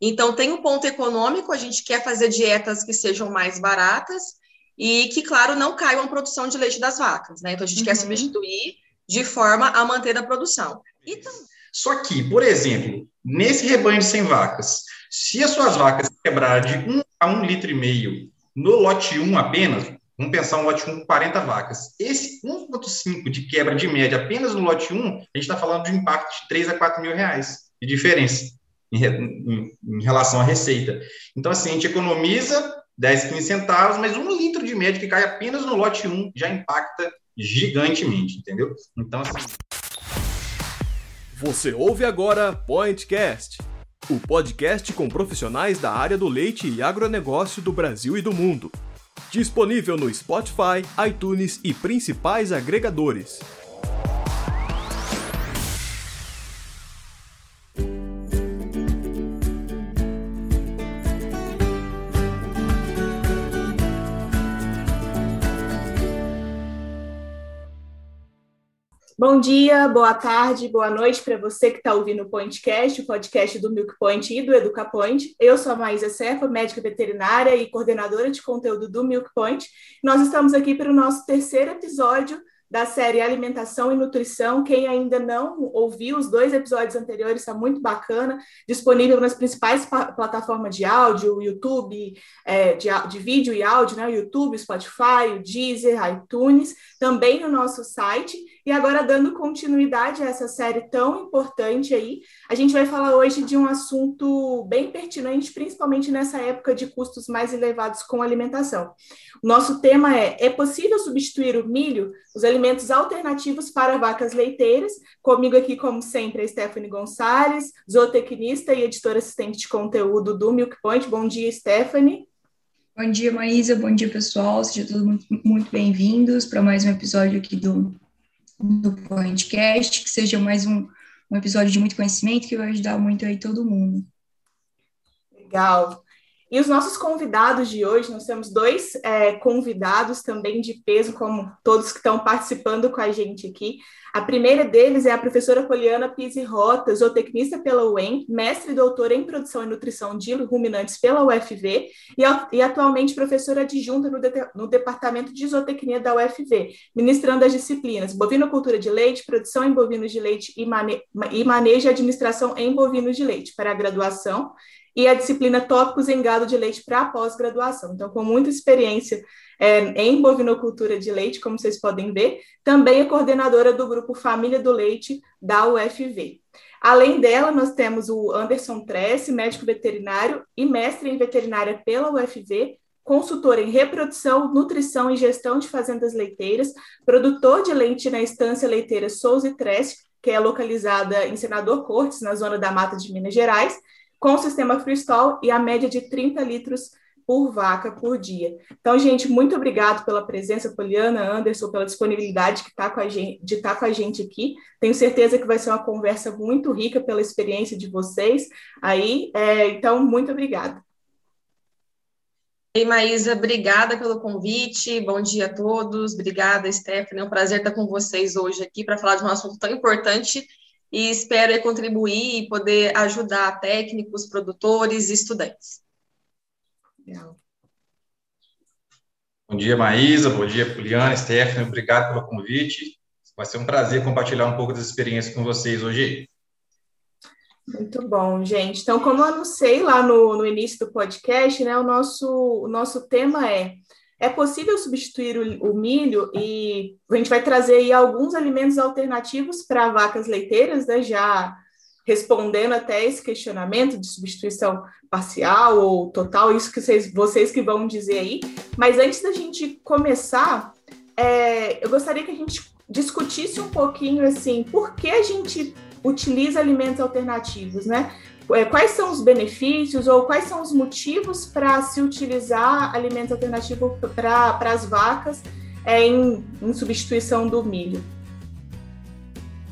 Então, tem um ponto econômico, a gente quer fazer dietas que sejam mais baratas e que, claro, não caiam a produção de leite das vacas, né? Então, a gente uhum. quer substituir de forma a manter a produção. Então... Só que, por exemplo, nesse rebanho de 100 vacas, se as suas vacas quebrarem de 1 a 1 litro e meio no lote 1 apenas, vamos pensar um lote 1 com 40 vacas, esse 1,5 de quebra de média apenas no lote 1, a gente está falando de um impacto de 3 a 4 mil reais de diferença em, em, em relação à receita. Então, assim, a gente economiza 10, 15 centavos, mas um litro de média que cai apenas no lote 1 já impacta gigantemente, entendeu? Então, assim. Você ouve agora Pointcast, o podcast com profissionais da área do leite e agronegócio do Brasil e do mundo. Disponível no Spotify, iTunes e principais agregadores. Bom dia, boa tarde, boa noite para você que está ouvindo o Pointcast, o podcast do Milk Point e do EducaPoint. Eu sou a Maísa Cefa, médica veterinária e coordenadora de conteúdo do Milk Point. Nós estamos aqui para o nosso terceiro episódio da série Alimentação e Nutrição. Quem ainda não ouviu os dois episódios anteriores, está muito bacana, disponível nas principais plataformas de áudio, YouTube, é, de, de, vídeo e áudio, né? YouTube, Spotify, Deezer, iTunes, também no nosso site. E agora, dando continuidade a essa série tão importante aí, a gente vai falar hoje de um assunto bem pertinente, principalmente nessa época de custos mais elevados com alimentação. O nosso tema é: é possível substituir o milho, os alimentos alternativos para vacas leiteiras? Comigo aqui, como sempre, a Stephanie Gonçalves, zootecnista e editora assistente de conteúdo do Milk Point. Bom dia, Stephanie. Bom dia, Maísa. Bom dia, pessoal. Sejam todos muito, muito bem-vindos para mais um episódio aqui do do podcast, que seja mais um, um episódio de muito conhecimento que vai ajudar muito aí todo mundo. Legal. E os nossos convidados de hoje, nós temos dois é, convidados também de peso, como todos que estão participando com a gente aqui. A primeira deles é a professora Poliana Pise Rota, zootecnista pela UEM, mestre e doutora em produção e nutrição de ruminantes pela UFV e, e atualmente professora adjunta no, de, no, departamento de zootecnia da UFV, ministrando as disciplinas bovinocultura de leite, produção em bovinos de leite e, mane, e manejo e administração em bovinos de leite para a graduação e a disciplina Tópicos em Gado de Leite para pós-graduação. Então, com muita experiência é, em bovinocultura de leite, como vocês podem ver, também é coordenadora do grupo Família do Leite da UFV. Além dela, nós temos o Anderson Tresse, médico veterinário e mestre em veterinária pela UFV, consultor em reprodução, nutrição e gestão de fazendas leiteiras, produtor de leite na estância leiteira Souza e Tresse, que é localizada em Senador Cortes, na zona da Mata de Minas Gerais, com o sistema freestall e a média de 30 litros por vaca por dia. Então, gente, muito obrigado pela presença, Poliana, Anderson, pela disponibilidade que tá com a gente, de estar tá com a gente aqui. Tenho certeza que vai ser uma conversa muito rica pela experiência de vocês aí. É, então, muito obrigada. Ei, Maísa, obrigada pelo convite. Bom dia a todos. Obrigada, Stephanie. É um prazer estar com vocês hoje aqui para falar de um assunto tão importante e espero contribuir e poder ajudar técnicos, produtores e estudantes. Bom dia, Maísa, bom dia, Poliana, Stephanie, obrigado pelo convite. Vai ser um prazer compartilhar um pouco das experiências com vocês hoje. Muito bom, gente. Então, como eu anunciei lá no, no início do podcast, né, o nosso, o nosso tema é é possível substituir o, o, milho e a gente vai trazer aí alguns alimentos alternativos para vacas leiteiras, né? Já respondendo até esse questionamento de substituição parcial ou total, isso que vocês, vocês que vão dizer aí. Mas antes da gente começar, é, eu gostaria que a gente discutisse um pouquinho assim, por que a gente utiliza alimentos alternativos, né? É, quais são os benefícios ou quais são os motivos para se utilizar alimentos alternativos para as vacas é, em, em, substituição do milho?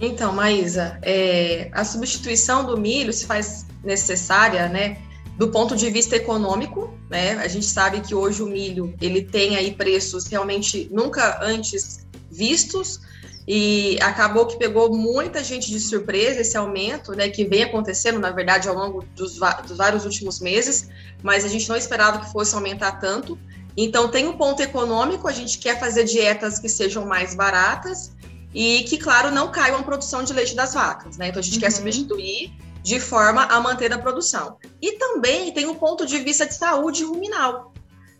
Então, Maísa, é, a substituição do milho se faz necessária, né, do ponto de vista econômico, né? A gente sabe que hoje o milho ele tem aí preços realmente nunca antes vistos e acabou que pegou muita gente de surpresa esse aumento, né, que vem acontecendo, na verdade, ao longo dos, dos vários últimos meses, mas a gente não esperava que fosse aumentar tanto. Então, tem um ponto econômico, a gente quer fazer dietas que sejam mais baratas e que, claro, não caiam a produção de leite das vacas, né? Então, a gente uhum. quer substituir de forma a manter a produção. E também tem um ponto de vista de saúde ruminal,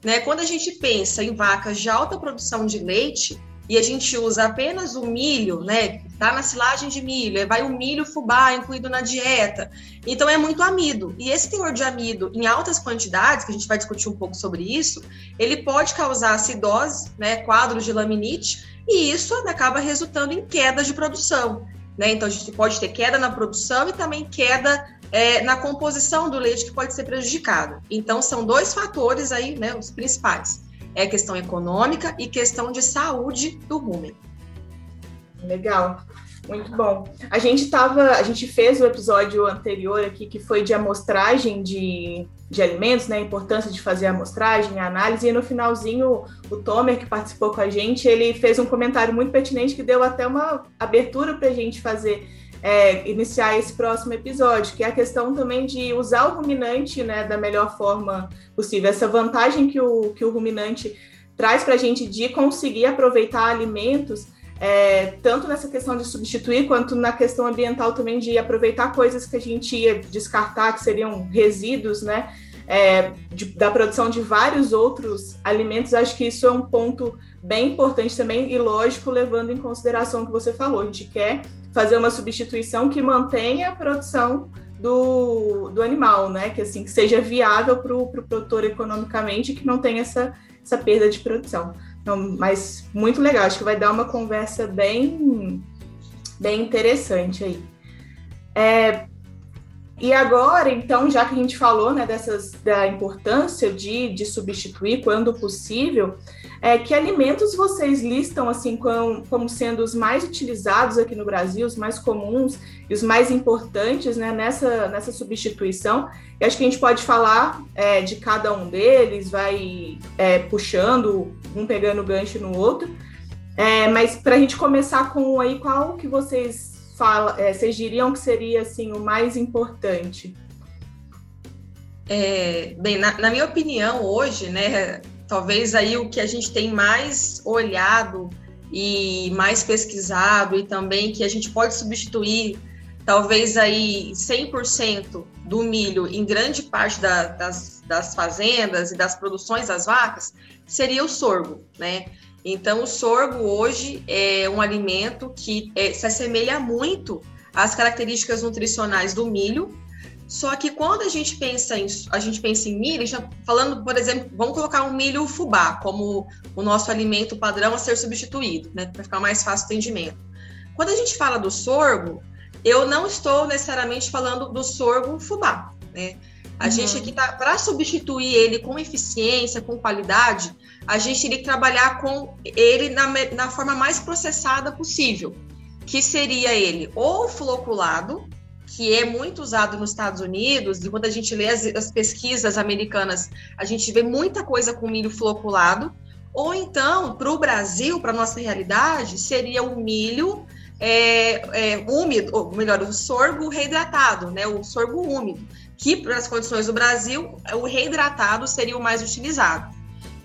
né? Quando a gente pensa em vacas de alta produção de leite, e a gente usa apenas o milho, né? Tá na silagem de milho, vai o milho fubá incluído na dieta. Então é muito amido. E esse teor de amido em altas quantidades, que a gente vai discutir um pouco sobre isso, ele pode causar acidose, né? Quadros de laminite, e isso acaba resultando em queda de produção. Né? Então a gente pode ter queda na produção e também queda é, na composição do leite que pode ser prejudicada. Então são dois fatores aí, né? Os principais é questão econômica e questão de saúde do rumen. Legal. Muito bom. A gente tava, a gente fez o episódio anterior aqui que foi de amostragem de, de alimentos, né? A importância de fazer a amostragem, a análise, e no finalzinho o Tomer, que participou com a gente, ele fez um comentário muito pertinente que deu até uma abertura para a gente fazer é, iniciar esse próximo episódio, que é a questão também de usar o ruminante né, da melhor forma possível. Essa vantagem que o, que o ruminante traz para a gente de conseguir aproveitar alimentos, é, tanto nessa questão de substituir, quanto na questão ambiental também de aproveitar coisas que a gente ia descartar, que seriam resíduos, né? É, de, da produção de vários outros alimentos, acho que isso é um ponto bem importante também e lógico, levando em consideração o que você falou. A gente quer fazer uma substituição que mantenha a produção do, do animal, né? Que assim que seja viável para o pro produtor economicamente que não tenha essa, essa perda de produção. Então, mas muito legal, acho que vai dar uma conversa bem, bem interessante aí. É, e agora, então, já que a gente falou né, dessas, da importância de, de substituir quando possível, é, que alimentos vocês listam assim como, como, sendo os mais utilizados aqui no Brasil, os mais comuns e os mais importantes né, nessa, nessa substituição? E acho que a gente pode falar é, de cada um deles, vai é, puxando, um pegando gancho no outro. É, mas para a gente começar com aí, qual que vocês fala, é, vocês diriam que seria assim o mais importante? É, bem, na, na, minha opinião, hoje, né, talvez aí o que a gente tem mais olhado e mais pesquisado e também que a gente pode substituir talvez aí 100% do milho em grande parte da, das, das fazendas e das produções das vacas seria o sorgo, né? Então, o sorgo hoje é um alimento que é, se assemelha muito às características nutricionais do milho, só que quando a gente pensa em, a gente pensa em milho, falando, por exemplo, vamos colocar um milho fubá como o nosso alimento padrão a ser substituído, né, para ficar mais fácil o entendimento. Quando a gente fala do sorgo, eu não estou necessariamente falando do sorgo fubá, né? A uhum. gente aqui tá para substituir ele com eficiência, com qualidade, a gente teria que trabalhar com ele na, na forma mais processada possível, que seria ele ou floculado, que é muito usado nos Estados Unidos, e quando a gente lê as, as pesquisas americanas, a gente vê muita coisa com milho floculado, ou então, para o Brasil, para nossa realidade, seria o milho é, é, úmido, ou melhor, o sorgo reidratado, né, o sorgo úmido, que para as condições do Brasil, o reidratado seria o mais utilizado.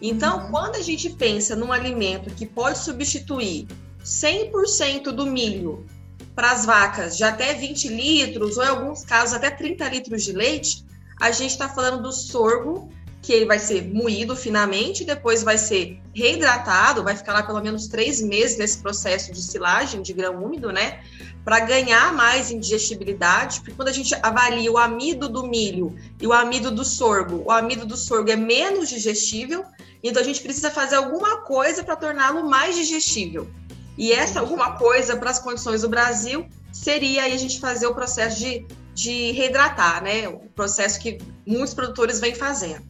Então, uhum. quando a gente pensa num alimento que pode substituir 100% do milho para as vacas de até 20 litros, ou em alguns casos até 30 litros de leite, a gente está falando do sorgo, que ele vai ser moído finamente, depois vai ser reidratado, vai ficar lá pelo menos três meses nesse processo de silagem de grão úmido, né? Para ganhar mais indigestibilidade, porque quando a gente avalia o amido do milho e o amido do sorgo, o amido do sorgo é menos digestível, então a gente precisa fazer alguma coisa para torná-lo mais digestível. E essa alguma coisa para as condições do Brasil seria aí a gente fazer o processo de, de reidratar, né? O processo que muitos produtores vêm fazendo.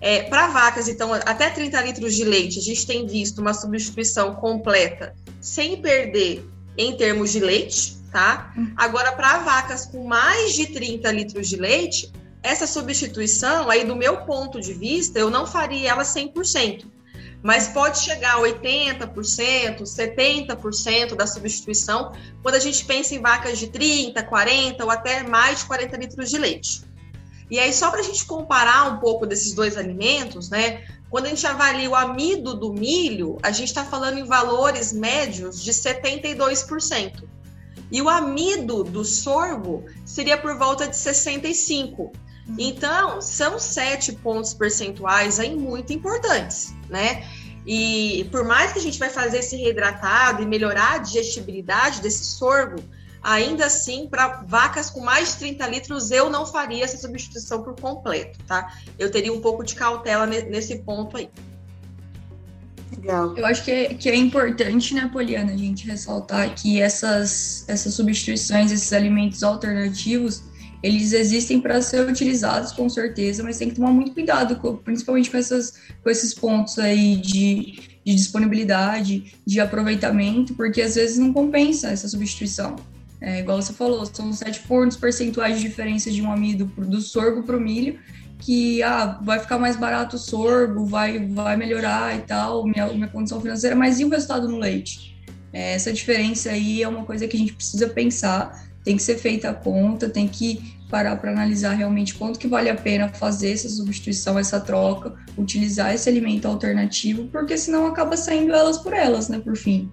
É, para vacas, então, até 30 litros de leite, a gente tem visto uma substituição completa, sem perder em termos de leite, tá? Agora, para vacas com mais de 30 litros de leite, essa substituição, aí do meu ponto de vista, eu não faria ela 100%. mas pode chegar a 80%, 70% da substituição quando a gente pensa em vacas de 30, 40 ou até mais de 40 litros de leite. E aí, só para a gente comparar um pouco desses dois alimentos, né? Quando a gente avalia o amido do milho, a gente está falando em valores médios de 72%. E o amido do sorgo seria por volta de 65%. Então, são sete pontos percentuais aí muito importantes, né? E por mais que a gente vai fazer esse reidratado e melhorar a digestibilidade desse sorgo, ainda assim, para vacas com mais de 30 litros, eu não faria essa substituição por completo, tá? Eu teria um pouco de cautela nesse ponto aí. Legal. Eu acho que é, que é importante, né, Poliana, a gente ressaltar que essas, essas substituições, esses alimentos alternativos, eles existem para ser utilizados com certeza, mas tem que tomar muito cuidado, com, principalmente com, essas, com esses pontos aí de, de disponibilidade, de aproveitamento, porque às vezes não compensa essa substituição. É, igual você falou, são sete pontos percentuais de diferença de um amido do sorgo para o milho, que ah, vai ficar mais barato o sorgo, vai, vai melhorar e tal, minha, minha condição financeira, mas e o resultado no leite? É, essa diferença aí é uma coisa que a gente precisa pensar, tem que ser feita a conta, tem que parar para analisar realmente quanto que vale a pena fazer essa substituição, essa troca, utilizar esse alimento alternativo, porque senão acaba saindo elas por elas, né, por fim.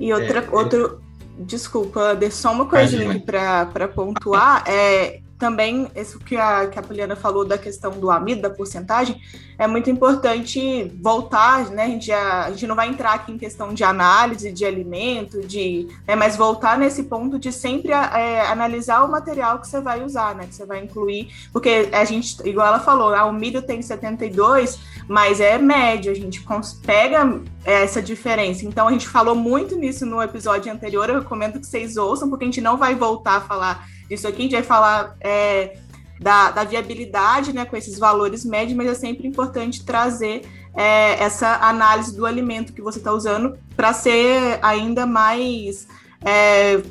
E outra, é, outro, desculpa, só uma coisinha aqui para pontuar, é também, isso que a, que a Poliana falou da questão do amido, da porcentagem, é muito importante voltar, né? A gente, já, a gente não vai entrar aqui em questão de análise de alimento, de, né, mas voltar nesse ponto de sempre é, analisar o material que você vai usar, né? Que você vai incluir, porque a gente, igual ela falou, ah, o milho tem 72, mas é médio, a gente pega essa diferença. Então a gente falou muito nisso no episódio anterior, eu recomendo que vocês ouçam, porque a gente não vai voltar a falar disso aqui, a gente vai falar é, da, da, viabilidade, né, com esses valores médios, mas é sempre importante trazer é, essa análise do alimento que você está usando para ser ainda mais é,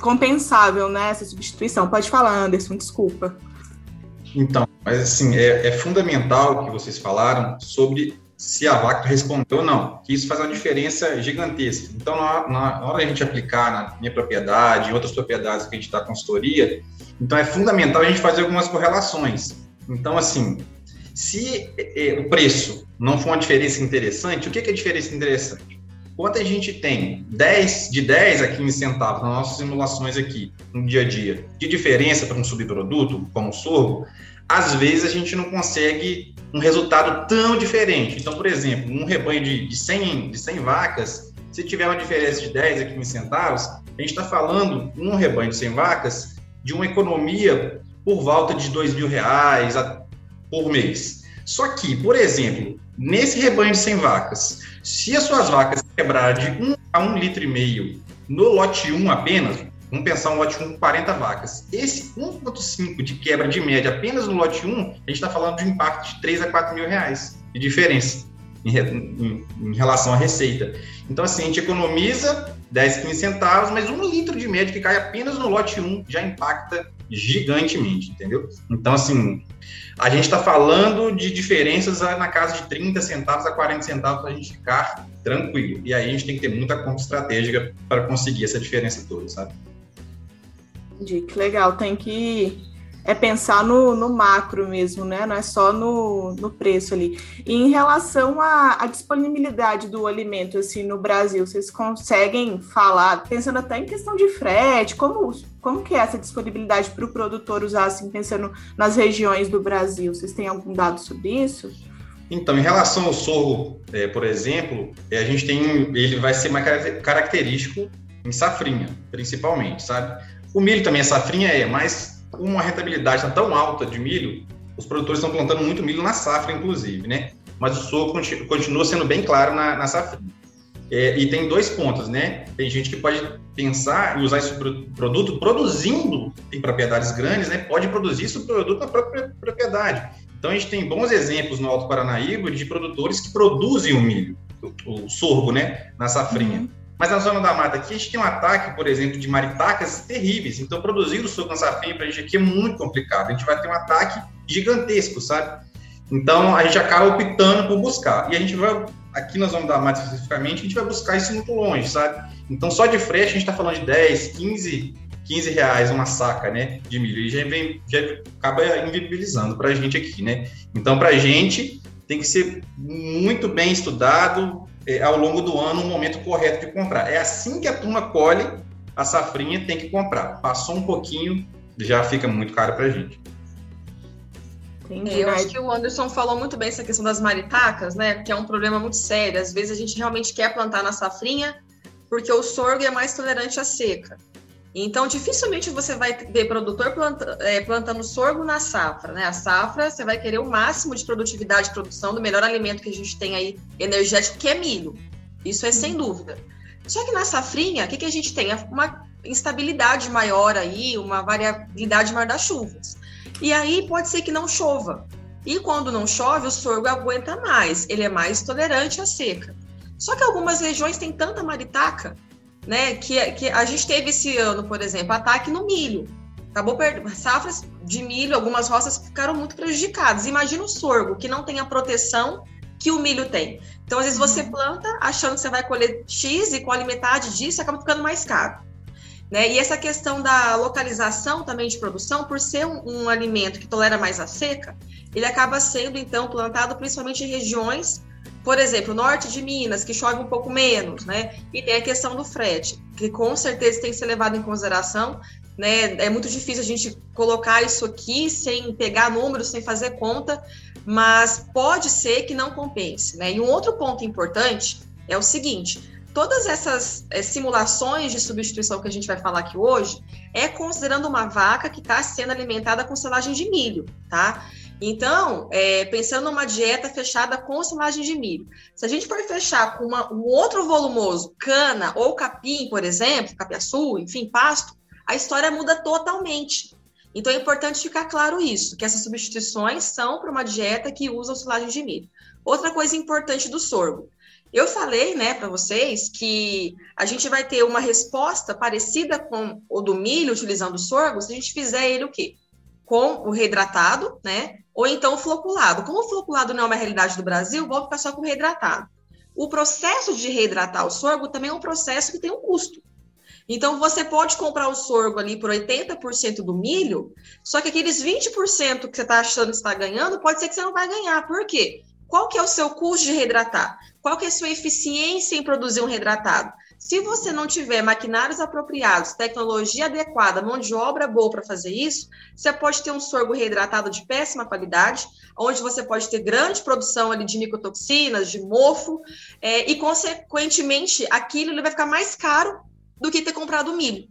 compensável, né, essa substituição. Pode falar, Anderson, desculpa. Então, mas assim, é, é fundamental que vocês falaram sobre se a vaca respondeu ou não, que isso faz uma diferença gigantesca. Então, na, na hora de a gente aplicar na minha propriedade, em outras propriedades que a gente dá consultoria, então é fundamental a gente fazer algumas correlações. Então, assim, se é, o preço não for uma diferença interessante, o que é a diferença interessante? Quanto a gente tem 10, de 10 a 15 centavos nas nossas simulações aqui, no dia a dia, de diferença para um subproduto, como o sorgo, às vezes a gente não consegue um resultado tão diferente. Então, por exemplo, um rebanho de, de, 100, de 100 vacas, se tiver uma diferença de 10 a 15 centavos, a gente está falando, num rebanho de 100 vacas, de uma economia por volta de 2 mil reais por mês. Só que, por exemplo, nesse rebanho de 100 vacas, se as suas vacas quebrarem de 1 a 1 litro e meio no lote 1 apenas, Vamos pensar um lote 1 com 40 vacas. Esse 1,5 de quebra de média apenas no lote 1, a gente está falando de um impacto de 3 a 4 mil reais de diferença em, em, em, relação à receita. Então, assim, a gente economiza 10, 15 centavos, mas um litro de média que cai apenas no lote 1 já impacta gigantemente, entendeu? Então, assim, a gente está falando de diferenças na casa de 30 centavos a 40 centavos para a gente ficar tranquilo. E aí a gente tem que ter muita conta estratégica para conseguir essa diferença toda, sabe? Entendi, que legal. Tem que é pensar no, no macro mesmo, né? Não é só no, no preço ali. E em relação à, à, disponibilidade do alimento, assim, no Brasil, vocês conseguem falar, pensando até em questão de frete, como, como que é essa disponibilidade para o produtor usar, assim, pensando nas regiões do Brasil? Vocês têm algum dado sobre isso? Então, em relação ao sorro, é, por exemplo, é, a gente tem, ele vai ser mais característico em safrinha, principalmente, sabe? O milho também, a safrinha é, mas uma rentabilidade tá tão alta de milho, os produtores estão plantando muito milho na safra, inclusive, né? Mas o sorgo continua sendo bem claro na, na safrinha. É, e tem dois pontos, né? Tem gente que pode pensar em usar esse produto produzindo em propriedades grandes, né? Pode produzir esse produto na própria propriedade. Então a gente tem bons exemplos no Alto Paranaíba de produtores que produzem o milho, o, o sorgo, né? Na safrinha. Mas na zona da mata aqui, a gente tem um ataque, por exemplo, de maritacas terríveis. Então, produzir o suco na safrinha para a gente aqui é muito complicado. A gente vai ter um ataque gigantesco, sabe? Então, a gente acaba optando por buscar. E a gente vai, aqui nós vamos dar mais especificamente, a gente vai buscar isso muito longe, sabe? Então, só de frete, a gente está falando de 10, 15, 15 reais uma saca, né, de milho. E já, vem, já acaba inviabilizando para a gente aqui, né? Então, para a gente, tem que ser muito bem estudado é, ao longo do ano, o momento correto de comprar. É assim que a turma colhe a safrinha, tem que comprar. Passou um pouquinho, já fica muito caro para a gente. Entendi, eu acho que o Anderson falou muito bem essa questão das maritacas, né? Que é um problema muito sério. Às vezes a gente realmente quer plantar na safrinha porque o sorgo é mais tolerante à seca. Então, dificilmente você vai ver produtor planta, é, plantando sorgo na safra, né? A safra, você vai querer o máximo de produtividade de produção do melhor alimento que a gente tem aí, energético, que é milho. Isso é sem dúvida. Só que na safrinha, o que, que a gente tem? Uma instabilidade maior aí, uma variabilidade maior das chuvas. E aí pode ser que não chova. E quando não chove, o sorgo aguenta mais, ele é mais tolerante à seca. Só que algumas regiões têm tanta maritaca, né, que, que a gente teve esse ano, por exemplo, ataque no milho. Acabou perdendo safras de milho, algumas roças ficaram muito prejudicadas. Imagina o sorgo, que não tem a proteção que o milho tem. Então, às vezes, você uhum. planta achando que você vai colher X e colhe metade disso, acaba ficando mais caro. Né? E essa questão da localização também de produção, por ser um, um, alimento que tolera mais a seca, ele acaba sendo então plantado principalmente em regiões, por exemplo, norte de Minas, que chove um pouco menos, né? E tem a questão do frete, que com certeza tem que ser levado em consideração. Né? É muito difícil a gente colocar isso aqui sem pegar números, sem fazer conta, mas pode ser que não compense. Né? E um outro ponto importante é o seguinte: todas essas é, simulações de substituição que a gente vai falar aqui hoje é considerando uma vaca que está sendo alimentada com silagem de milho, tá? Então, é, pensando numa dieta fechada com silagem de milho, se a gente for fechar com uma, um outro volumoso, cana ou capim, por exemplo, capiaçu, enfim, pasto, a história muda totalmente. Então, é importante ficar claro isso, que essas substituições são para uma dieta que usa silagem de milho. Outra coisa importante do sorgo, eu falei, né, para vocês que a gente vai ter uma resposta parecida com o do milho utilizando o sorgo se a gente fizer ele o quê? Com o reidratado, né? Ou então o floculado. Como o floculado não é uma realidade do Brasil, vou ficar só com o reidratado. O processo de reidratar o sorgo também é um processo que tem um custo. Então, você pode comprar o sorgo ali por 80% do milho, só que aqueles 20% que você está achando que está ganhando, pode ser que você não vai ganhar. Por quê? Qual que é o seu custo de reidratar? Qual que é a sua eficiência em produzir um reidratado? Se você não tiver maquinários apropriados, tecnologia adequada, mão de obra boa para fazer isso, você pode ter um sorgo reidratado de péssima qualidade, onde você pode ter grande produção ali de micotoxinas, de mofo, é, e consequentemente aquilo ele vai ficar mais caro do que ter comprado milho.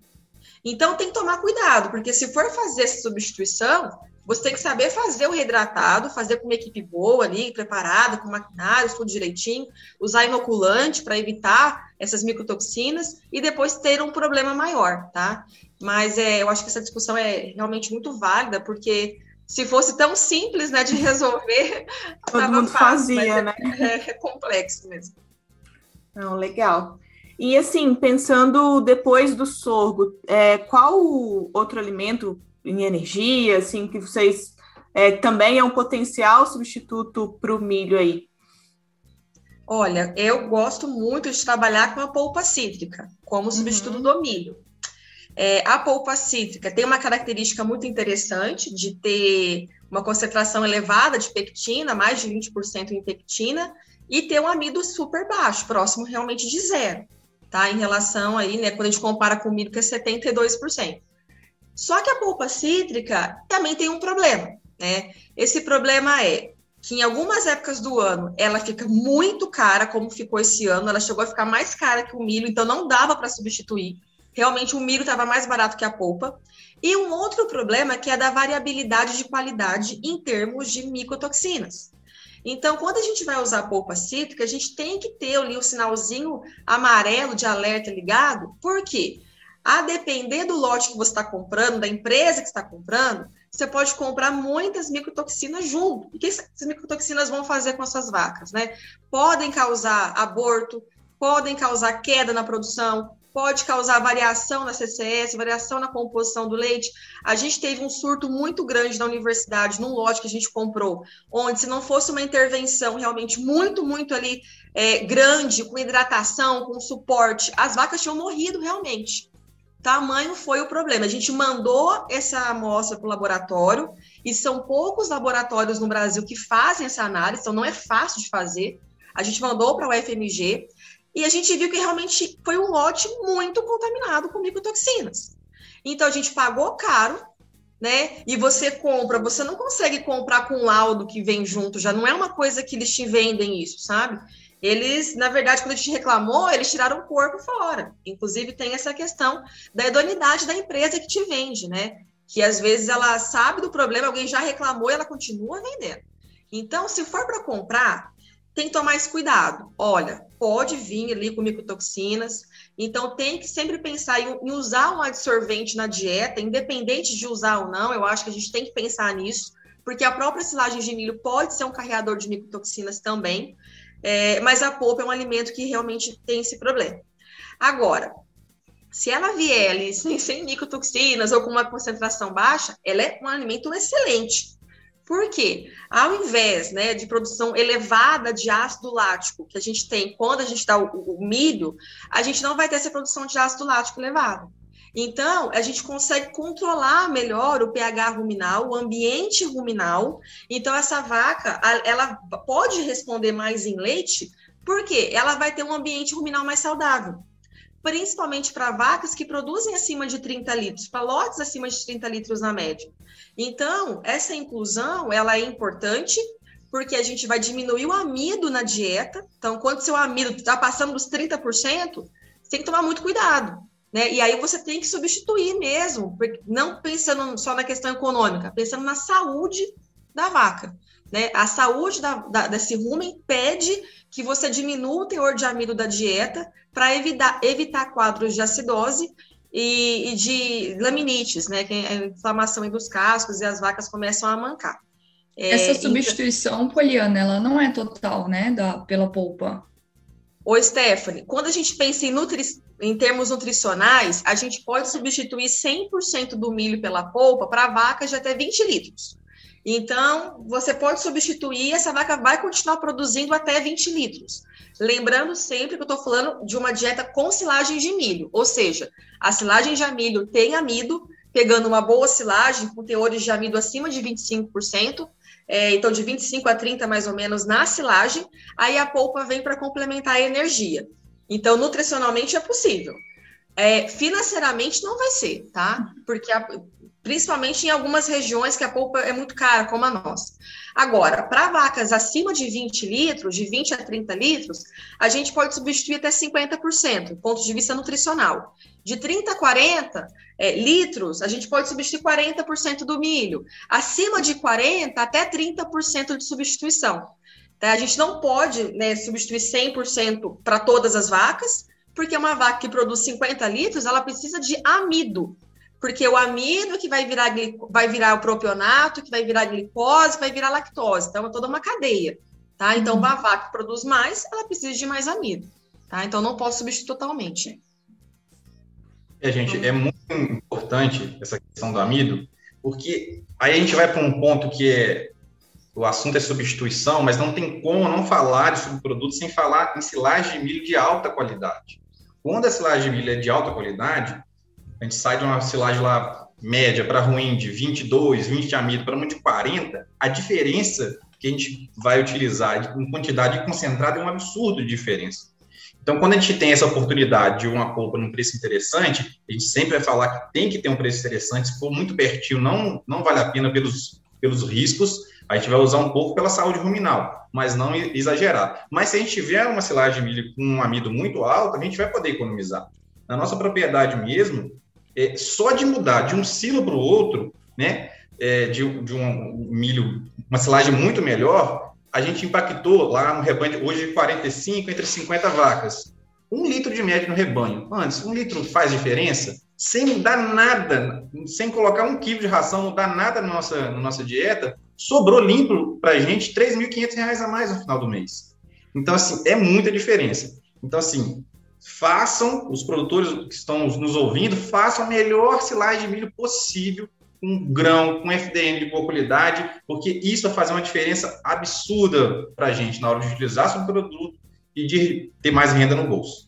Então tem que tomar cuidado, porque se for fazer essa substituição, você tem que saber fazer o reidratado, fazer com uma equipe boa ali, preparada, com maquinários, tudo direitinho, usar inoculante para evitar essas micotoxinas e depois ter um problema maior, tá? Mas é, eu acho que essa discussão é realmente muito válida, porque se fosse tão simples, né, de resolver, todo mundo fácil, fazia, é, né? É, é complexo mesmo. Não, legal. E assim, pensando depois do sorgo, é, qual outro alimento em energia, assim, que vocês é, também é um potencial substituto para o milho aí? Olha, eu gosto muito de trabalhar com a polpa cítrica como substituto uhum. do milho. É, a polpa cítrica tem uma característica muito interessante de ter uma concentração elevada de pectina, mais de 20% em pectina, e ter um amido super baixo, próximo realmente de zero, tá? Em relação aí, né, quando a gente compara com o milho, que é 72%. Só que a polpa cítrica também tem um problema, né? Esse problema é que em algumas épocas do ano ela fica muito cara, como ficou esse ano, ela chegou a ficar mais cara que o milho, então não dava para substituir. Realmente o milho estava mais barato que a polpa. E um outro problema que é da variabilidade de qualidade em termos de micotoxinas. Então, quando a gente vai usar polpa cítrica, a gente tem que ter ali o sinalzinho amarelo de alerta ligado, por quê? A depender do lote que você está comprando, da empresa que está comprando, você pode comprar muitas micotoxinas junto. O que essas micotoxinas vão fazer com as suas vacas, né? Podem causar aborto, podem causar queda na produção, pode causar variação na CCS, variação na composição do leite. A gente teve um surto muito grande na universidade, num lote que a gente comprou, onde se não fosse uma intervenção realmente muito, muito ali é, grande, com hidratação, com suporte, as vacas tinham morrido realmente. Tamanho foi o problema. A gente mandou essa amostra para o laboratório, e são poucos laboratórios no Brasil que fazem essa análise, então não é fácil de fazer. A gente mandou para o UFMG, e a gente viu que realmente foi um lote muito contaminado com micotoxinas. Então a gente pagou caro, né? E você compra, você não consegue comprar com laudo que vem junto, já não é uma coisa que eles te vendem isso, sabe? Eles, na verdade, quando a gente reclamou, eles tiraram o corpo fora. Inclusive, tem essa questão da idoneidade da empresa que te vende, né? Que às vezes ela sabe do problema, alguém já reclamou e ela continua vendendo. Então, se for para comprar, tem que tomar esse cuidado. Olha, pode vir ali com micotoxinas, então tem que sempre pensar em, em, usar um absorvente na dieta, independente de usar ou não, eu acho que a gente tem que pensar nisso, porque a própria silagem de milho pode ser um carreador de micotoxinas também, é, mas a polpa é um alimento que realmente tem esse problema. Agora, se ela vier ali sem, sem micotoxinas ou com uma concentração baixa, ela é um alimento excelente. Por quê? Ao invés né, de produção elevada de ácido lático, que a gente tem quando a gente dá o, o milho, a gente não vai ter essa produção de ácido lático elevada. Então, a gente consegue controlar melhor o pH ruminal, o ambiente ruminal. Então, essa vaca, ela pode responder mais em leite, porque ela vai ter um ambiente ruminal mais saudável. Principalmente para vacas que produzem acima de 30 litros, para lotes acima de 30 litros na média. Então, essa inclusão, ela é importante, porque a gente vai diminuir o amido na dieta. Então, quando seu amido está passando dos 30%, você tem que tomar muito cuidado. Né? E aí você tem que substituir mesmo, não pensando só na questão econômica, pensando na saúde da vaca. Né? A saúde da, da, desse rumen pede que você diminua o teor de amido da dieta para evitar, evitar quadros de acidose e, e de laminites, né, que é a inflamação dos cascos e as vacas começam a mancar. É, Essa então substituição, então... Poliana, ela não é total, né, da, pela polpa? Ô, Stephanie, quando a gente pensa em, nutri... em termos nutricionais, a gente pode substituir 100% do milho pela polpa para vacas de até 20 litros. Então, você pode substituir, essa vaca vai continuar produzindo até 20 litros. Lembrando sempre que eu estou falando de uma dieta com silagem de milho, ou seja, a silagem de milho tem amido, pegando uma boa silagem com teores de amido acima de 25%, é, então de 25 a 30 mais ou menos na silagem, aí a polpa vem para complementar a energia. Então, nutricionalmente é possível. É, financeiramente não vai ser, tá? Porque a, principalmente em algumas regiões que a polpa é muito cara, como a nossa. Agora, para vacas acima de 20 litros, de 20 a 30 litros, a gente pode substituir até 50%, do ponto de vista nutricional. De 30 a 40 é, litros, a gente pode substituir 40% do milho. Acima de 40, até 30% de substituição. Tá? A gente não pode né, substituir 100% para todas as vacas, porque uma vaca que produz 50 litros, ela precisa de amido porque o amido que vai virar, vai virar o propionato, que vai virar glicose, vai virar lactose. Então, é toda uma cadeia, tá? Então, uhum. uma vaca que produz mais, ela precisa de mais amido, tá? Então, não posso substituir totalmente. É, gente, é muito importante essa questão do amido, porque aí a gente vai para um ponto que é o assunto é substituição, mas não tem como não falar de subproduto sem falar em silagem de milho de alta qualidade. Quando a silagem de milho é de alta qualidade, a gente sai de uma silagem lá média para ruim de 22, 20 de amido para uma de 40, a diferença que a gente vai utilizar em quantidade concentrada é um absurdo de diferença. Então, quando a gente tem essa oportunidade de uma polpa num preço interessante, a gente sempre vai falar que tem que ter um preço interessante. Se for muito pertinho, não, não vale a pena pelos, pelos riscos. A gente vai usar um pouco pela saúde ruminal, mas não exagerar. Mas se a gente tiver uma silagem de milho com um amido muito alto, a gente vai poder economizar. Na nossa propriedade mesmo, é, só de mudar de um silo para o outro, né, é, de, de um milho, uma silagem muito melhor, a gente impactou lá no rebanho, hoje 45 entre 50 vacas. Um litro de média no rebanho. Antes, um litro faz diferença? Sem mudar nada, sem colocar um quilo de ração, mudar nada na nossa, na nossa dieta, sobrou limpo para a gente R$ 3.500 a mais no final do mês. Então, assim, é muita diferença. Então, assim, façam, os produtores que estão nos ouvindo, façam a melhor silagem de milho possível, com grão, com FDN de boa qualidade, porque isso vai fazer uma diferença absurda para a gente na hora de utilizar seu produto e de ter mais renda no bolso.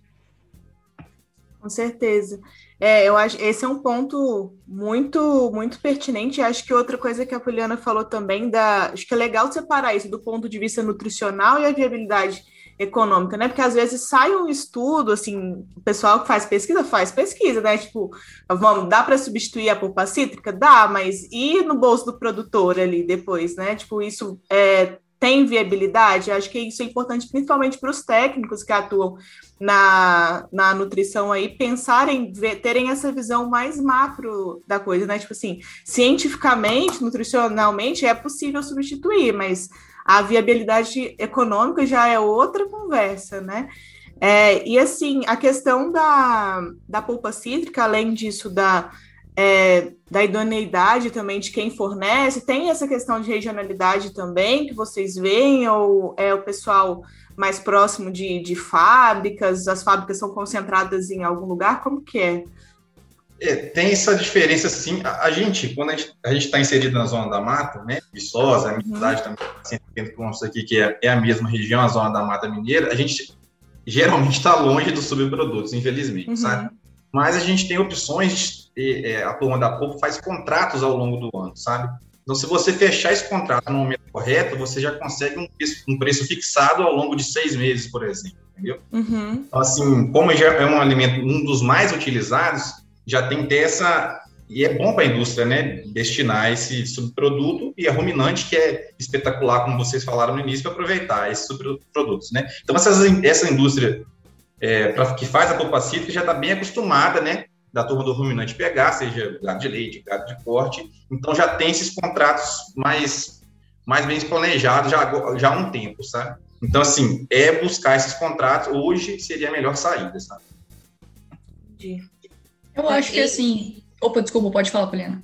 Com certeza. É, eu acho esse é um ponto muito muito pertinente. Acho que outra coisa que a Poliana falou também da, acho que é legal separar isso do ponto de vista nutricional e a viabilidade econômica, né? Porque às vezes sai um estudo, assim, o pessoal que faz pesquisa faz pesquisa, né? Tipo, vamos, dá para substituir a polpa cítrica? Dá, mas e no bolso do produtor ali depois, né? Tipo, isso é, tem viabilidade? Acho que isso é importante principalmente para os técnicos que atuam na, na nutrição aí, pensarem, ver, terem essa visão mais macro da coisa, né? Tipo assim, cientificamente, nutricionalmente, é possível substituir, mas a viabilidade econômica já é outra conversa, né? É, e assim, a questão da, da polpa cítrica, além disso, da, é, da idoneidade também de quem fornece, tem essa questão de regionalidade também que vocês veem, ou é o pessoal mais próximo de, de fábricas, as fábricas são concentradas em algum lugar, como que é? É, tem essa diferença, sim. A, a, gente, quando a gente está inserido na zona da mata, né, Viçosa, a minha uhum. cidade também, 150 quilômetros aqui, que é, é, a mesma região, a zona da mata mineira, a gente geralmente está longe dos subprodutos, infelizmente, uhum. sabe? Mas a gente tem opções, de, é, a turma da Popo faz contratos ao longo do ano, sabe? Então, se você fechar esse contrato no momento correto, você já consegue um preço, um preço fixado ao longo de seis meses, por exemplo, entendeu? Uhum. Então, assim, como já é um alimento, um dos mais utilizados, já tem que ter essa. E é bom para a indústria, né? Destinar esse subproduto e a ruminante, que é espetacular, como vocês falaram no início, para aproveitar esses subprodutos, né? Então, essa, essa indústria é, pra, que faz a polpa cítrica já está bem acostumada, né? Da turma do ruminante pegar, seja gado de leite, gado de corte. Então, já tem esses contratos mais, mais bem planejados já, já há um tempo, sabe? Então, assim, é buscar esses contratos. Hoje seria a melhor saída, sabe? Entendi. Eu acho que assim. Opa, desculpa, pode falar, Poliana.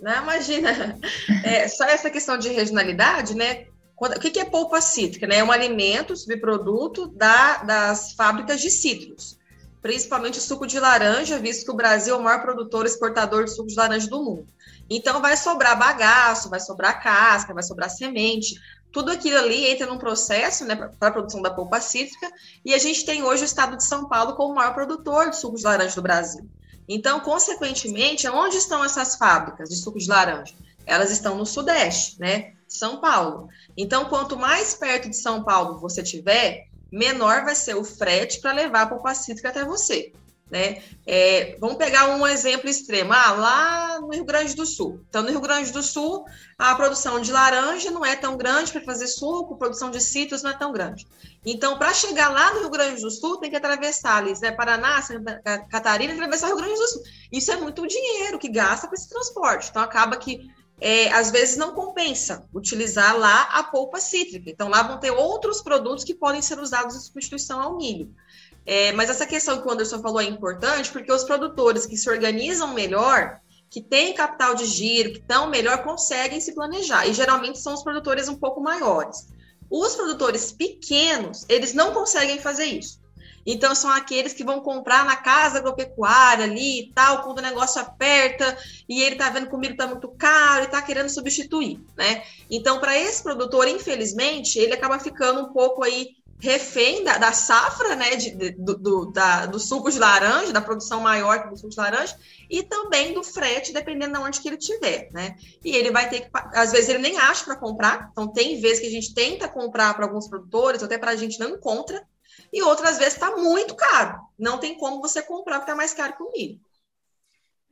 Não, imagina. É, só essa questão de regionalidade, né? o que é polpa cítrica? Né? É um alimento, subproduto da, das fábricas de cítricos, principalmente o suco de laranja, visto que o Brasil é o maior produtor e exportador de suco de laranja do mundo. Então, vai sobrar bagaço, vai sobrar casca, vai sobrar semente. Tudo aquilo ali entra num processo né, para a produção da polpa cítrica, e a gente tem hoje o estado de São Paulo como o maior produtor de suco de laranja do Brasil. Então, consequentemente, onde estão essas fábricas de suco de laranja? Elas estão no Sudeste, né? São Paulo. Então, quanto mais perto de São Paulo você tiver, menor vai ser o frete para levar a polpa cítrica até você. Né? É, vamos pegar um exemplo extremo. Ah, lá no Rio Grande do Sul. Então, no Rio Grande do Sul, a produção de laranja não é tão grande para fazer suco, a produção de cítrus não é tão grande. Então, para chegar lá no Rio Grande do Sul, tem que atravessar ali, né, Paraná, Santa Catarina, atravessar o Rio Grande do Sul. Isso é muito dinheiro que gasta com esse transporte. Então, acaba que é, às vezes não compensa utilizar lá a polpa cítrica. Então, lá vão ter outros produtos que podem ser usados em substituição ao milho. É, mas essa questão que o Anderson falou é importante porque os produtores que se organizam melhor, que têm capital de giro, que estão melhor, conseguem se planejar. E geralmente são os produtores um pouco maiores. Os produtores pequenos, eles não conseguem fazer isso. Então, são aqueles que vão comprar na casa agropecuária ali e tal, quando o negócio aperta e ele está vendo que o milho está muito caro e está querendo substituir, né? Então, para esse produtor, infelizmente, ele acaba ficando um pouco aí refém da, da safra, né, de, de, do, do, da, do suco de laranja, da produção maior do suco de laranja, e também do frete, dependendo de onde que ele tiver, né? E ele vai ter que, às vezes ele nem acha para comprar, então tem vezes que a gente tenta comprar para alguns produtores, até para a gente não encontra, e outras vezes está muito caro, não tem como você comprar porque está mais caro que o milho.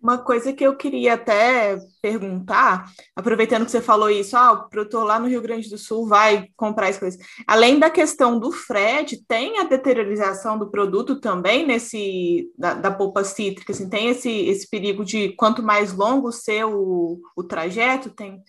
Uma coisa que eu queria até perguntar, aproveitando que você falou isso, ah, o produtor lá no Rio Grande do Sul vai comprar as coisas. Além da questão do frete, tem a deteriorização do produto também nesse da, da polpa cítrica, assim, tem esse, esse perigo de quanto mais longo ser o, o trajeto, tem?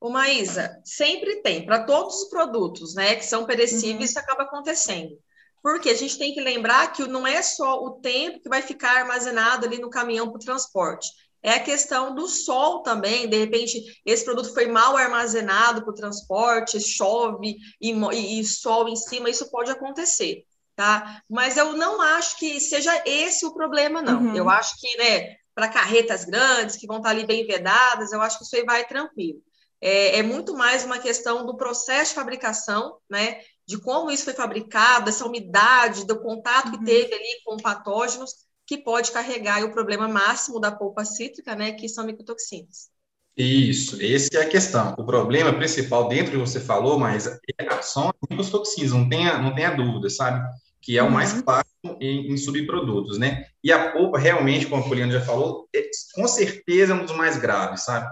O Maísa, sempre tem, para todos os produtos, né, que são perecíveis, uhum. isso acaba acontecendo. Porque a gente tem que lembrar que não é só o tempo que vai ficar armazenado ali no caminhão para o transporte. É a questão do sol também. De repente, esse produto foi mal armazenado para o transporte, chove e, e, e sol em cima, isso pode acontecer. tá? Mas eu não acho que seja esse o problema, não. Uhum. Eu acho que, né, para carretas grandes, que vão estar ali bem vedadas, eu acho que isso aí vai tranquilo. É, é, muito mais uma questão do processo de fabricação, né? De como isso foi fabricado, essa umidade, do contato que uhum. teve ali com patógenos, que pode carregar o problema máximo da polpa cítrica, né? Que são micotoxinas. Isso, essa é a questão. O problema principal dentro que você falou, mas é, são as micotoxinas, não tenha, não tenha dúvida, sabe? Que é o mais uhum. clássico em, em, subprodutos, né? E a polpa, realmente, como a Poliana já falou, é, com certeza é um dos mais graves, sabe?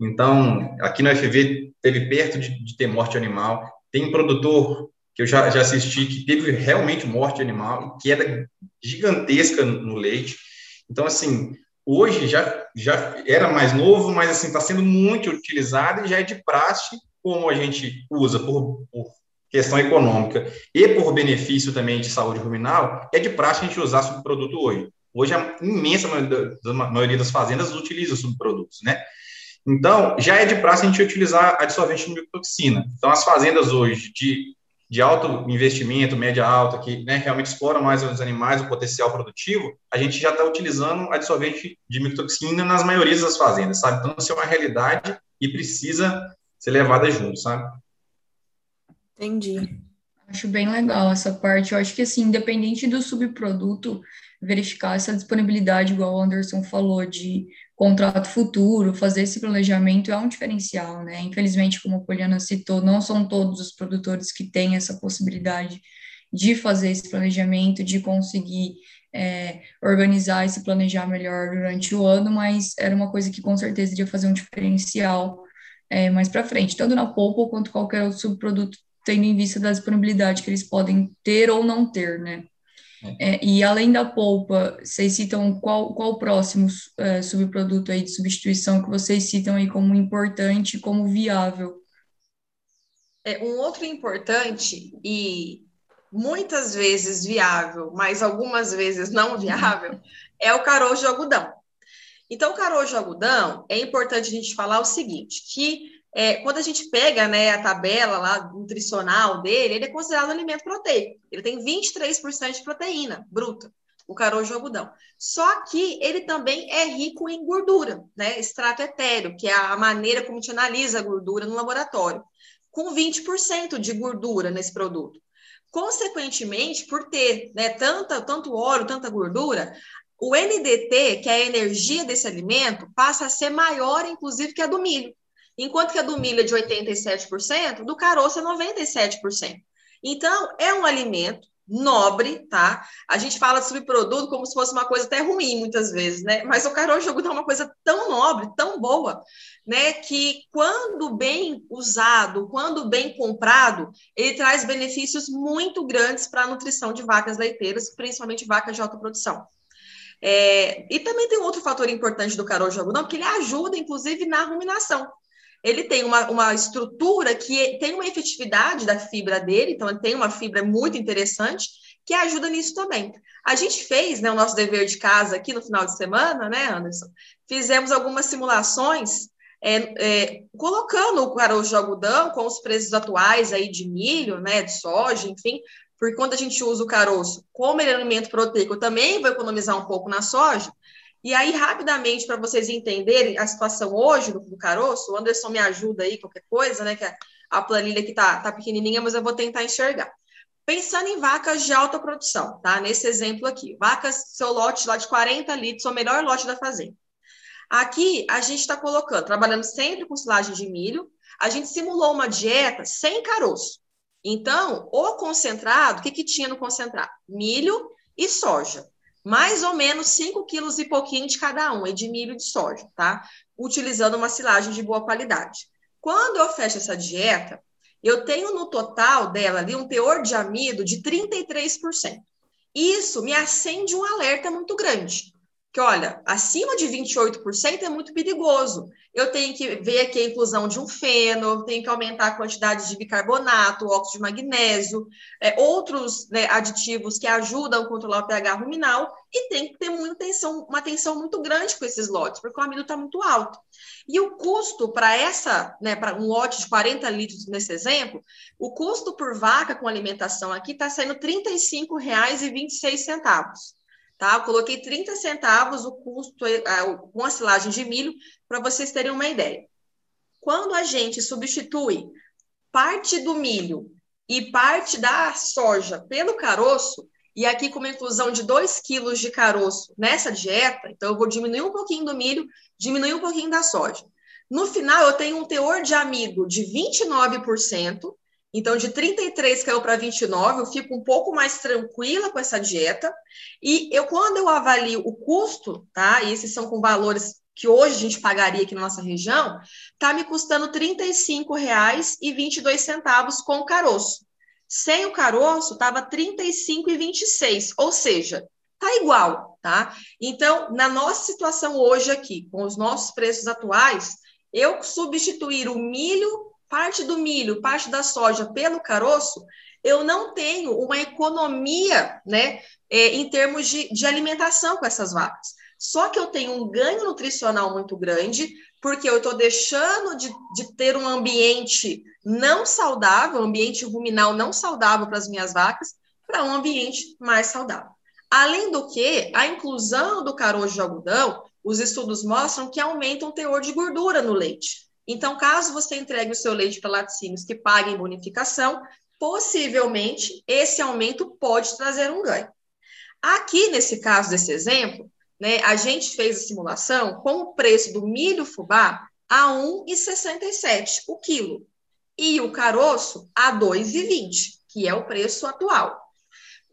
Então, aqui no FV teve perto de, de ter morte animal. Tem produtor que eu já, já assisti que teve realmente morte animal, que era gigantesca no leite. Então, assim, hoje já, já era mais novo, mas assim está sendo muito utilizado e já é de praxe, como a gente usa por, por questão econômica e por benefício também de saúde ruminal, é de praxe a gente usar subproduto hoje. Hoje a imensa maioria das fazendas utiliza subprodutos, né? Então, já é de praxe a gente utilizar adsorvente de micotoxina. Então, as fazendas hoje de, de alto investimento, média alta, que né, realmente exploram mais os animais, o potencial produtivo, a gente já está utilizando adsorvente de micotoxina nas maiorias das fazendas, sabe? Então, isso é uma realidade e precisa ser levada junto, sabe? Entendi. Acho bem legal essa parte. Eu acho que, assim, independente do subproduto, verificar essa disponibilidade, igual o Anderson falou, de contrato futuro, fazer esse planejamento é um diferencial, né? Infelizmente, como a Poliana citou, não são todos os produtores que têm essa possibilidade de fazer esse planejamento, de conseguir é, organizar e se planejar melhor durante o ano, mas era uma coisa que com certeza iria fazer um diferencial é, mais para frente, tanto na polpa quanto qualquer outro subproduto, tendo em vista da disponibilidade que eles podem ter ou não ter, né? É, e além da polpa, vocês citam qual, qual o próximo é, subproduto aí de substituição que vocês citam aí como importante, como viável? É, um outro importante e muitas vezes viável, mas algumas vezes não viável, é o caroço de algodão. Então, o caroço de algodão, é importante a gente falar o seguinte, que é, quando a gente pega né, a tabela lá nutricional dele, ele é considerado um alimento proteico. Ele tem 23% de proteína bruta, o caroço de algodão. Só que ele também é rico em gordura, né? Extrato etéreo, que é a maneira como a gente analisa a gordura no laboratório, com 20% de gordura nesse produto. Consequentemente, por ter né, tanta, tanto óleo, tanta gordura, o NDT, que é a energia desse alimento, passa a ser maior, inclusive, que a do milho. Enquanto que a do milho é de 87%, do caroço é 97%. Então, é um alimento nobre, tá? A gente fala sobre produto como se fosse uma coisa até ruim muitas vezes, né? Mas o caroço de é uma coisa tão nobre, tão boa, né? Que quando bem usado, quando bem comprado, ele traz benefícios muito grandes para a nutrição de vacas leiteiras, principalmente vacas de alta produção. É, e também tem outro fator importante do caroço de algodão, que ele ajuda, inclusive, na ruminação ele tem uma, uma estrutura que tem uma efetividade da fibra dele, então ele tem uma fibra muito interessante que ajuda nisso também. A gente fez né, o nosso dever de casa aqui no final de semana, né, Anderson? Fizemos algumas simulações é, é, colocando o caroço de algodão com os preços atuais aí de milho, né, de soja, enfim, porque quando a gente usa o caroço como ele é alimento proteico, também vai economizar um pouco na soja. E aí, rapidamente, para vocês entenderem a situação hoje do, do caroço, o Anderson me ajuda aí, qualquer coisa, né? Que a, a planilha aqui tá, tá pequenininha, mas eu vou tentar enxergar. Pensando em vacas de alta produção, tá? Nesse exemplo aqui, vacas, seu lote lá de 40 litros, o melhor lote da fazenda. Aqui, a gente está colocando, trabalhando sempre com silagem de milho, a gente simulou uma dieta sem caroço. Então, o concentrado, o que, que tinha no concentrado? Milho e soja mais ou menos 5 quilos e pouquinho de cada um, de milho e de soja, tá? Utilizando uma silagem de boa qualidade. Quando eu fecho essa dieta, eu tenho no total dela ali um teor de amido de 33%. Isso me acende um alerta muito grande que, olha, acima de 28% é muito perigoso. Eu tenho que ver aqui a inclusão de um feno, tenho que aumentar a quantidade de bicarbonato, óxido de magnésio, é, outros né, aditivos que ajudam a controlar o pH ruminal e tem que ter muita atenção, uma atenção muito grande com esses lotes, porque o amido está muito alto. E o custo para essa, né, para um lote de 40 litros nesse exemplo, o custo por vaca com alimentação aqui está saindo R$ 35,26. Tá? Eu coloquei 30 centavos o custo com a silagem de milho, para vocês terem uma ideia. Quando a gente substitui parte do milho e parte da soja pelo caroço, e aqui com uma inclusão de 2 quilos de caroço nessa dieta, então eu vou diminuir um pouquinho do milho, diminuir um pouquinho da soja. No final, eu tenho um teor de amido de 29%, então de 33 caiu para 29, eu fico um pouco mais tranquila com essa dieta. E eu, quando eu avalio o custo, tá? E esses são com valores que hoje a gente pagaria aqui na nossa região, tá me custando R$ 35,22 com o caroço. Sem o caroço, estava R$ 35,26, ou seja, tá igual, tá? Então, na nossa situação hoje aqui, com os nossos preços atuais, eu substituir o milho, parte do milho, parte da soja pelo caroço, eu não tenho uma economia, né, é, em termos de, de alimentação com essas vacas. Só que eu tenho um ganho nutricional muito grande, porque eu estou deixando de, de ter um ambiente não saudável, um ambiente ruminal não saudável para as minhas vacas, para um ambiente mais saudável. Além do que, a inclusão do caroço de algodão, os estudos mostram que aumenta o teor de gordura no leite. Então, caso você entregue o seu leite para laticínios que paguem bonificação, possivelmente esse aumento pode trazer um ganho. Aqui, nesse caso desse exemplo, né, a gente fez a simulação com o preço do milho fubá a 1,67 o quilo e o caroço a 2,20, que é o preço atual.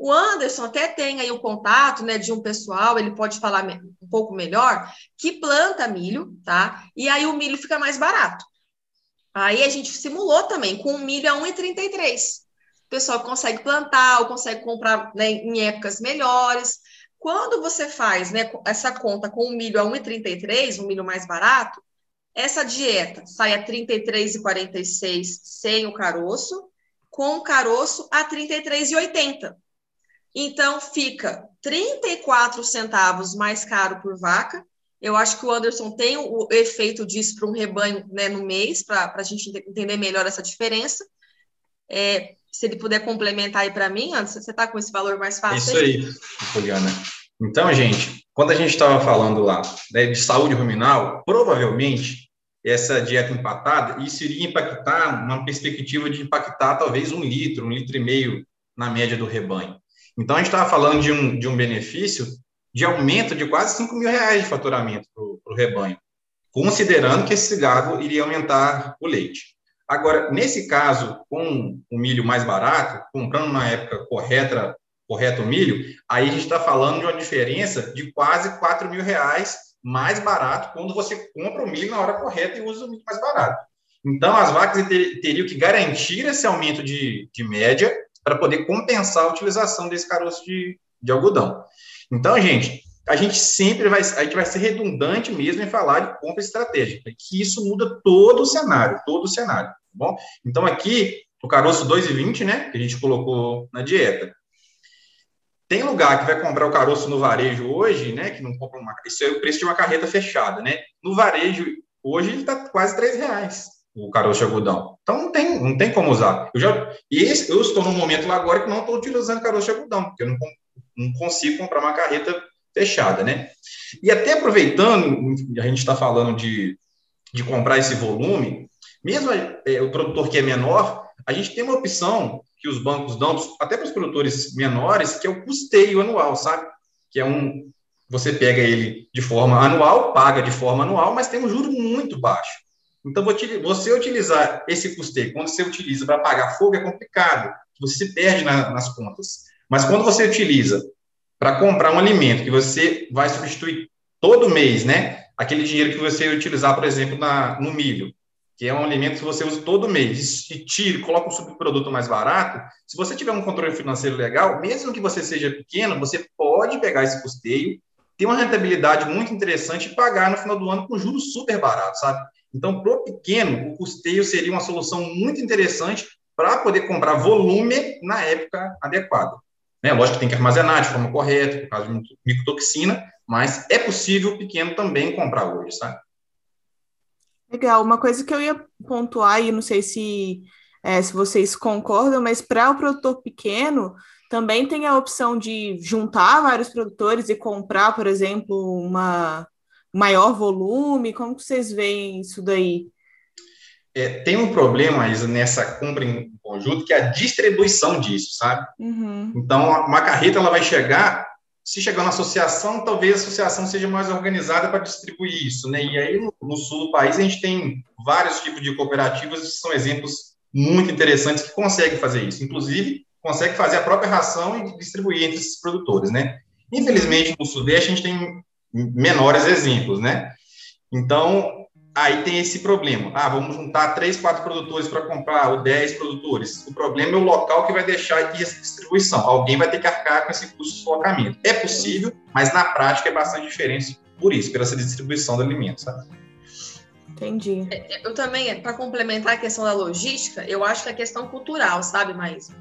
O Anderson até tem aí o contato, né, de um pessoal, ele pode falar um pouco melhor, que planta milho, tá? E aí o milho fica mais barato. Aí a gente simulou também com o milho a 1,33. O pessoal consegue plantar, ou consegue comprar né, em épocas melhores. Quando você faz né, essa conta com o milho a 1,33, um milho mais barato, essa dieta sai a 33,46 sem o caroço, com o caroço a 33,80. Então fica 34 centavos mais caro por vaca. Eu acho que o Anderson tem o efeito disso para um rebanho né, no mês, para a gente entender melhor essa diferença. É, se ele puder complementar aí para mim, antes, você está com esse valor mais fácil? Isso aí, Poliana. Então, gente, quando a gente estava falando lá né, de saúde ruminal, provavelmente essa dieta empatada, isso iria impactar, uma perspectiva de impactar talvez um litro, um litro e meio na média do rebanho. Então, a gente estava falando de um, de um benefício de aumento de quase 5 mil reais de faturamento para o rebanho, considerando que esse gado iria aumentar o leite. Agora, nesse caso, com o milho mais barato, comprando na época correta, correto o milho, aí a gente está falando de uma diferença de quase 4 mil reais mais barato quando você compra o milho na hora correta e usa o milho mais barato. Então, as vacas teriam que garantir esse aumento de, de média para poder compensar a utilização desse caroço de, de algodão. Então, gente, a gente sempre vai, a gente vai ser redundante mesmo em falar de compra estratégica, que isso muda todo o cenário, todo o cenário bom? Então, aqui, o caroço 2,20, né, que a gente colocou na dieta. Tem lugar que vai comprar o caroço no varejo hoje, né, que não compra uma... Isso é o preço de uma carreta fechada, né? No varejo, hoje, ele está quase 3 reais, o caroço de algodão. Então, não tem, não tem como usar. Eu, já, e esse, eu estou num momento lá agora que não estou utilizando caroço de algodão, porque eu não, não consigo comprar uma carreta fechada, né? E até aproveitando, a gente está falando de, de comprar esse volume, mesmo é, o produtor que é menor, a gente tem uma opção que os bancos dão, até para os produtores menores, que é o custeio anual, sabe? Que é um. Você pega ele de forma anual, paga de forma anual, mas tem um juro muito baixo. Então, você utilizar esse custeio, quando você utiliza para pagar fogo, é complicado, você se perde na, nas contas. Mas quando você utiliza para comprar um alimento que você vai substituir todo mês, né? Aquele dinheiro que você utilizar, por exemplo, na, no milho, que é um alimento que você usa todo mês, e tira, coloca um subproduto mais barato, se você tiver um controle financeiro legal, mesmo que você seja pequeno, você pode pegar esse custeio, ter uma rentabilidade muito interessante e pagar no final do ano com juros super baratos, sabe? Então, para o pequeno, o custeio seria uma solução muito interessante para poder comprar volume na época adequada. Né? Lógico que tem que armazenar de forma correta, por causa de micotoxina, mas é possível o pequeno também comprar hoje, sabe? Legal. Uma coisa que eu ia pontuar, e não sei se, é, se vocês concordam, mas para o produtor pequeno, também tem a opção de juntar vários produtores e comprar, por exemplo, uma maior volume. Como que vocês veem isso daí? É, tem um problema, Isa, nessa compra em conjunto, que é a distribuição disso, sabe? Uhum. Então, uma carreta ela vai chegar se chegar na associação, talvez a associação seja mais organizada para distribuir isso, né? E aí, no, no, sul do país, a gente tem vários tipos de cooperativas que são exemplos muito interessantes que conseguem fazer isso. Inclusive, conseguem fazer a própria ração e distribuir entre esses produtores, né? Infelizmente, no Sudeste, a gente tem menores exemplos, né? Então, Aí tem esse problema. Ah, vamos juntar três, quatro produtores para comprar, ou dez produtores. O problema é o local que vai deixar aqui essa distribuição. Alguém vai ter que arcar com esse custo de deslocamento. É possível, mas na prática é bastante diferente por isso, pela essa distribuição do alimento, sabe? Entendi. É, é, eu também, para complementar a questão da logística, eu acho que a questão cultural, sabe, Maísa?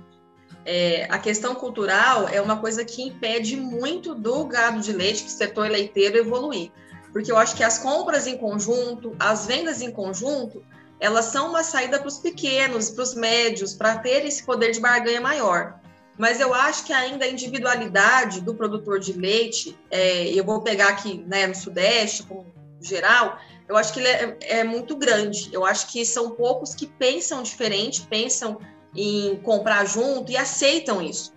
É, a questão cultural é uma coisa que impede muito do gado de leite, do setor leiteiro, evoluir porque eu acho que as compras em conjunto, as vendas em conjunto, elas são uma saída para os pequenos, para os médios, para ter esse poder de barganha maior. Mas eu acho que ainda a individualidade do produtor de leite, é, eu vou pegar aqui né, no Sudeste, como geral, eu acho que ele é, é muito grande. Eu acho que são poucos que pensam diferente, pensam em comprar junto e aceitam isso.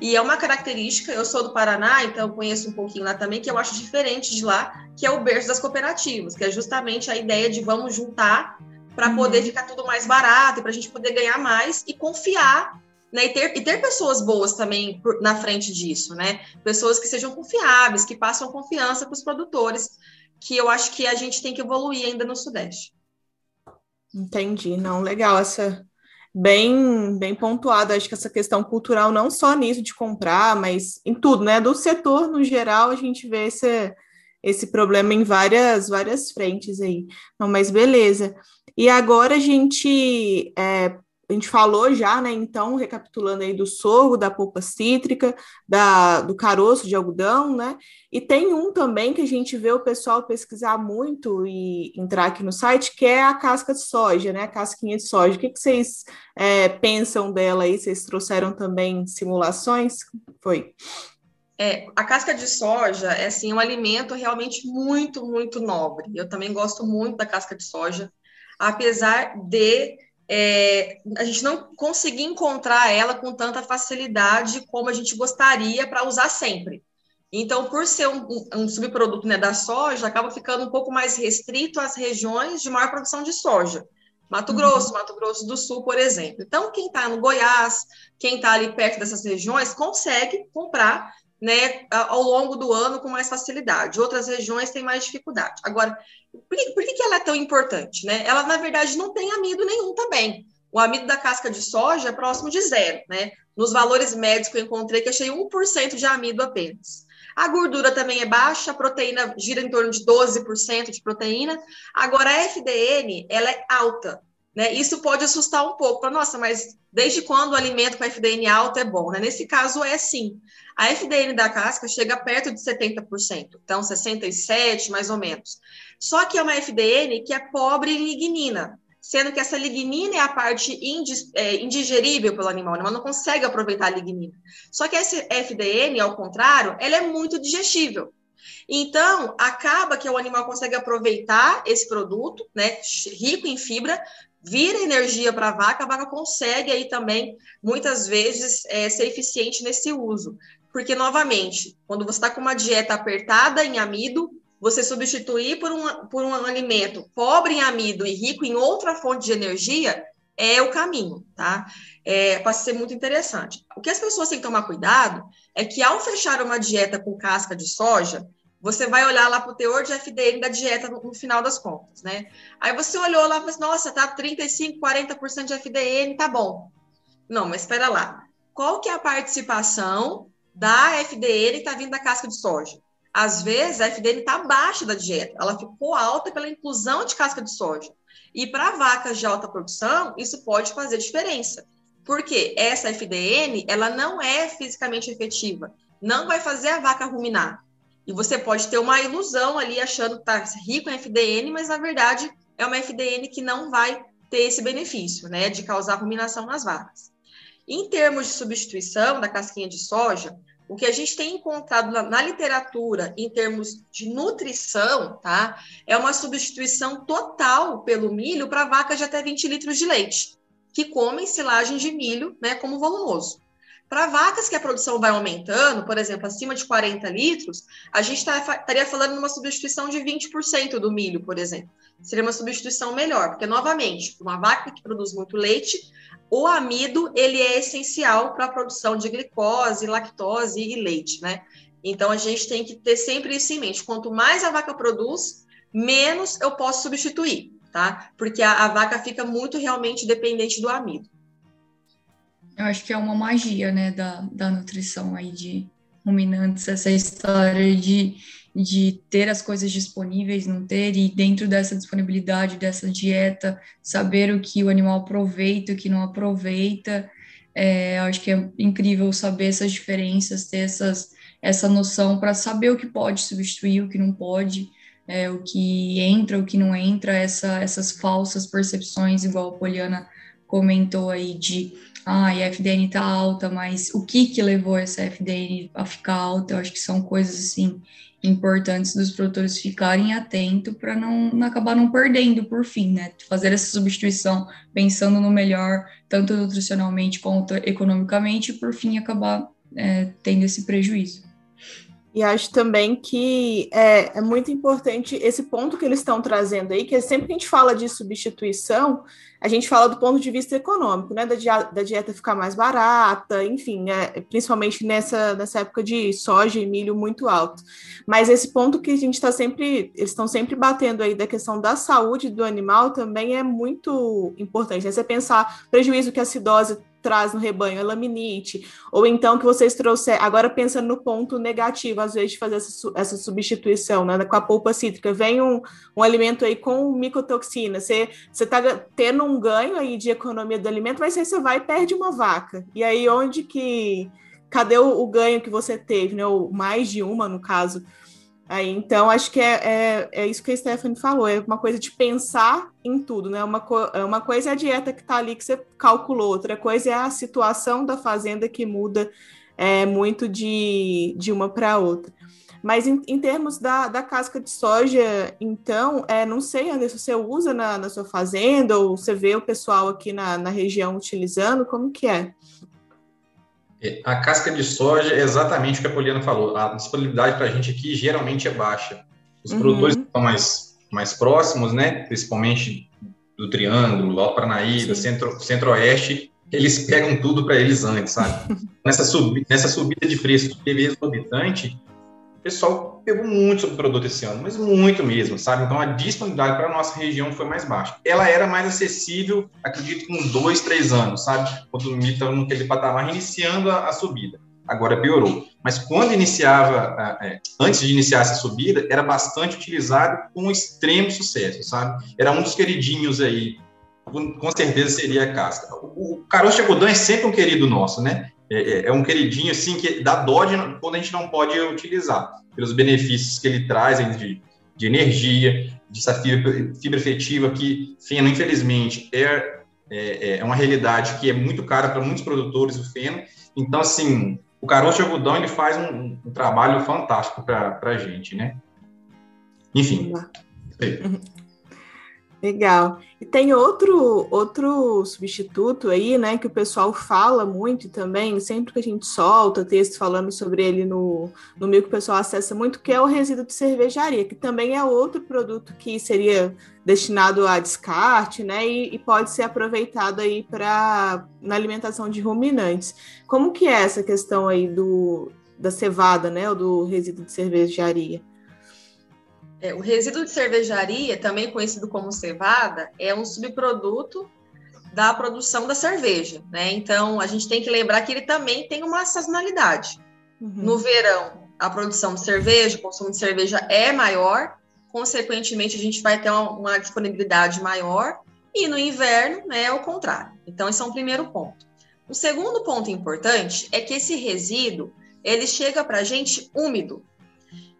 E é uma característica, eu sou do Paraná, então eu conheço um pouquinho lá também, que eu acho diferente de lá, que é o berço das cooperativas, que é justamente a ideia de vamos juntar para uhum. poder ficar tudo mais barato, para a gente poder ganhar mais e confiar, né? E ter, e ter pessoas boas também por, na frente disso, né? Pessoas que sejam confiáveis, que passam confiança para os produtores, que eu acho que a gente tem que evoluir ainda no Sudeste. Entendi, não, legal essa bem, bem pontuado. Acho que essa questão cultural, não só nisso de comprar, mas em tudo, né? Do setor no geral, a gente vê esse, esse problema em várias, várias frentes aí. Não, mas beleza. E agora a gente é, a gente falou já, né? Então, recapitulando aí do sorgo, da polpa cítrica, da, do caroço de algodão, né? E tem um também que a gente vê o pessoal pesquisar muito e entrar aqui no site, que é a casca de soja, né? A casquinha de soja. O que, que vocês é, pensam dela aí? Vocês trouxeram também simulações? Foi. É, a casca de soja é assim um alimento realmente muito, muito nobre. Eu também gosto muito da casca de soja, apesar de é, a gente não conseguir encontrar ela com tanta facilidade como a gente gostaria para usar sempre. Então, por ser um, um subproduto né, da soja, acaba ficando um pouco mais restrito às regiões de maior produção de soja. Mato uhum. Grosso, Mato Grosso do Sul, por exemplo. Então, quem está no Goiás, quem está ali perto dessas regiões, consegue comprar né, ao longo do ano com mais facilidade. Outras regiões têm mais dificuldade. Agora, por que, por que ela é tão importante? Né? Ela, na verdade, não tem amido nenhum também. O amido da casca de soja é próximo de zero. Né? Nos valores médios que eu encontrei, que achei 1% de amido apenas. A gordura também é baixa, a proteína gira em torno de 12% de proteína. Agora, a FDN, ela é alta. Né? Isso pode assustar um pouco. Nossa, mas desde quando o alimento com FDN alto é bom? Né? Nesse caso, é sim. A FDN da casca chega perto de 70%, então 67% mais ou menos. Só que é uma FDN que é pobre em lignina, sendo que essa lignina é a parte é, indigerível pelo animal, o animal não consegue aproveitar a lignina. Só que essa FDN, ao contrário, ela é muito digestível. Então, acaba que o animal consegue aproveitar esse produto, né, rico em fibra, vira energia para a vaca, a vaca consegue aí também, muitas vezes, é, ser eficiente nesse uso. Porque, novamente, quando você está com uma dieta apertada em amido, você substituir por um, por um alimento pobre em amido e rico em outra fonte de energia é o caminho, tá? É, Pode ser muito interessante. O que as pessoas têm que tomar cuidado é que, ao fechar uma dieta com casca de soja, você vai olhar lá para o teor de FDN da dieta no, no, final das contas, né? Aí você olhou lá e falou assim, nossa, tá 35, 40% de FDN, tá bom. Não, mas espera lá. Qual que é a participação da FDN que está vindo da casca de soja? Às vezes, a FDN está abaixo da dieta, ela ficou alta pela inclusão de casca de soja. E para vacas de alta produção, isso pode fazer diferença. Porque essa FDN, ela não é fisicamente efetiva, não vai fazer a vaca ruminar. E você pode ter uma ilusão ali achando que está rico em FDN, mas na verdade é uma FDN que não vai ter esse benefício, né, de causar ruminação nas vacas. Em termos de substituição da casquinha de soja, o que a gente tem encontrado na, na, literatura em termos de nutrição, tá? É uma substituição total pelo milho para vacas de até 20 litros de leite, que comem silagem de milho, né, como volumoso. Para vacas que a produção vai aumentando, por exemplo, acima de 40 litros, a gente tá, estaria falando de uma substituição de 20% do milho, por exemplo. Seria uma substituição melhor, porque, novamente, uma vaca que produz muito leite, o amido ele é essencial para a produção de glicose, lactose e leite, né? Então a gente tem que ter sempre isso em mente. Quanto mais a vaca produz, menos eu posso substituir, tá? Porque a, a vaca fica muito realmente dependente do amido. Eu acho que é uma magia, né, da, da nutrição aí de ruminantes, essa história de de ter as coisas disponíveis, não ter, e dentro dessa disponibilidade, dessa dieta, saber o que o animal aproveita, o que não aproveita. É, acho que é incrível saber essas diferenças, ter essas, essa noção para saber o que pode substituir, o que não pode, é, o que entra, o que não entra, essa, essas falsas percepções, igual a Poliana comentou aí, de ah, a FDN está alta, mas o que que levou essa FDN a ficar alta? Eu acho que são coisas assim importantes dos produtores ficarem atentos para não, não, acabar não perdendo por fim, né? Fazer essa substituição pensando no melhor, tanto nutricionalmente quanto economicamente, e por fim acabar é, tendo esse prejuízo. E acho também que é, é, muito importante esse ponto que eles estão trazendo aí, que é sempre que a gente fala de substituição, a gente fala do ponto de vista econômico, né? Da, da dieta ficar mais barata, enfim, é, principalmente nessa, nessa época de soja e milho muito alto. Mas esse ponto que a gente está sempre, eles estão sempre batendo aí da questão da saúde do animal também é muito importante. Né? Você pensar prejuízo que a acidose traz no rebanho, a laminite, ou então que vocês trouxeram, agora pensando no ponto negativo, às vezes, de fazer essa, essa substituição, né, com a polpa cítrica, vem um, um alimento aí com micotoxina, você está tendo um ganho aí de economia do alimento, mas aí você vai e perde uma vaca, e aí onde que, cadê o, o ganho que você teve, né, ou mais de uma, no caso, Aí, então, acho que é, é, é, isso que a Stephanie falou, é uma coisa de pensar em tudo, né? Uma, co é uma coisa é a dieta que está ali que você calculou, outra coisa é a situação da fazenda que muda é, muito de, de uma para outra. Mas em, em, termos da, da casca de soja, então, é, não sei, Anderson, você usa na, na sua fazenda ou você vê o pessoal aqui na, na região utilizando, como que é? A casca de soja é exatamente o que a Poliana falou. A disponibilidade para a gente aqui geralmente é baixa. Os uhum. produtores que estão mais, mais próximos, né, principalmente do Triângulo, Alto Paranaíba, centro, Centro-Oeste, eles pegam tudo para eles antes, sabe? nessa, sub, nessa subida de preço que teve exorbitante, pessoal pegou muito sobre o produto esse ano, mas muito mesmo, sabe? Então a disponibilidade para a nossa região foi mais baixa. Ela era mais acessível, acredito, com dois, três anos, sabe? Quando o milho estava naquele patamar, iniciando a, a, subida. Agora piorou. Mas quando iniciava, é, antes de iniciar essa subida, era bastante utilizado com extremo sucesso, sabe? Era um dos queridinhos aí, com, certeza seria a casca. O, o caroço de algodão é sempre um querido nosso, né? É, é, é, um queridinho assim que dá dó de, quando a gente não pode utilizar, pelos benefícios que ele traz de, de energia, de fibra, fibra efetiva, que feno, infelizmente, é, é, é uma realidade que é muito cara para muitos produtores, o feno. Então, assim, o caroço de algodão ele faz um, um trabalho fantástico para a gente, né? Enfim. Legal. E tem outro outro substituto aí, né, que o pessoal fala muito também, sempre que a gente solta texto falando sobre ele no, no meio que o pessoal acessa muito, que é o resíduo de cervejaria, que também é outro produto que seria destinado a descarte, né, e, e pode ser aproveitado aí para na alimentação de ruminantes. Como que é essa questão aí do da cevada, né, ou do resíduo de cervejaria? É, o resíduo de cervejaria, também conhecido como cevada, é um subproduto da produção da cerveja, né? Então, a gente tem que lembrar que ele também tem uma sazonalidade. Uhum. No verão, a produção de cerveja, o consumo de cerveja é maior, consequentemente, a gente vai ter uma, uma disponibilidade maior, e no inverno, né, é o contrário. Então, esse é um primeiro ponto. O segundo ponto importante é que esse resíduo ele chega para a gente úmido.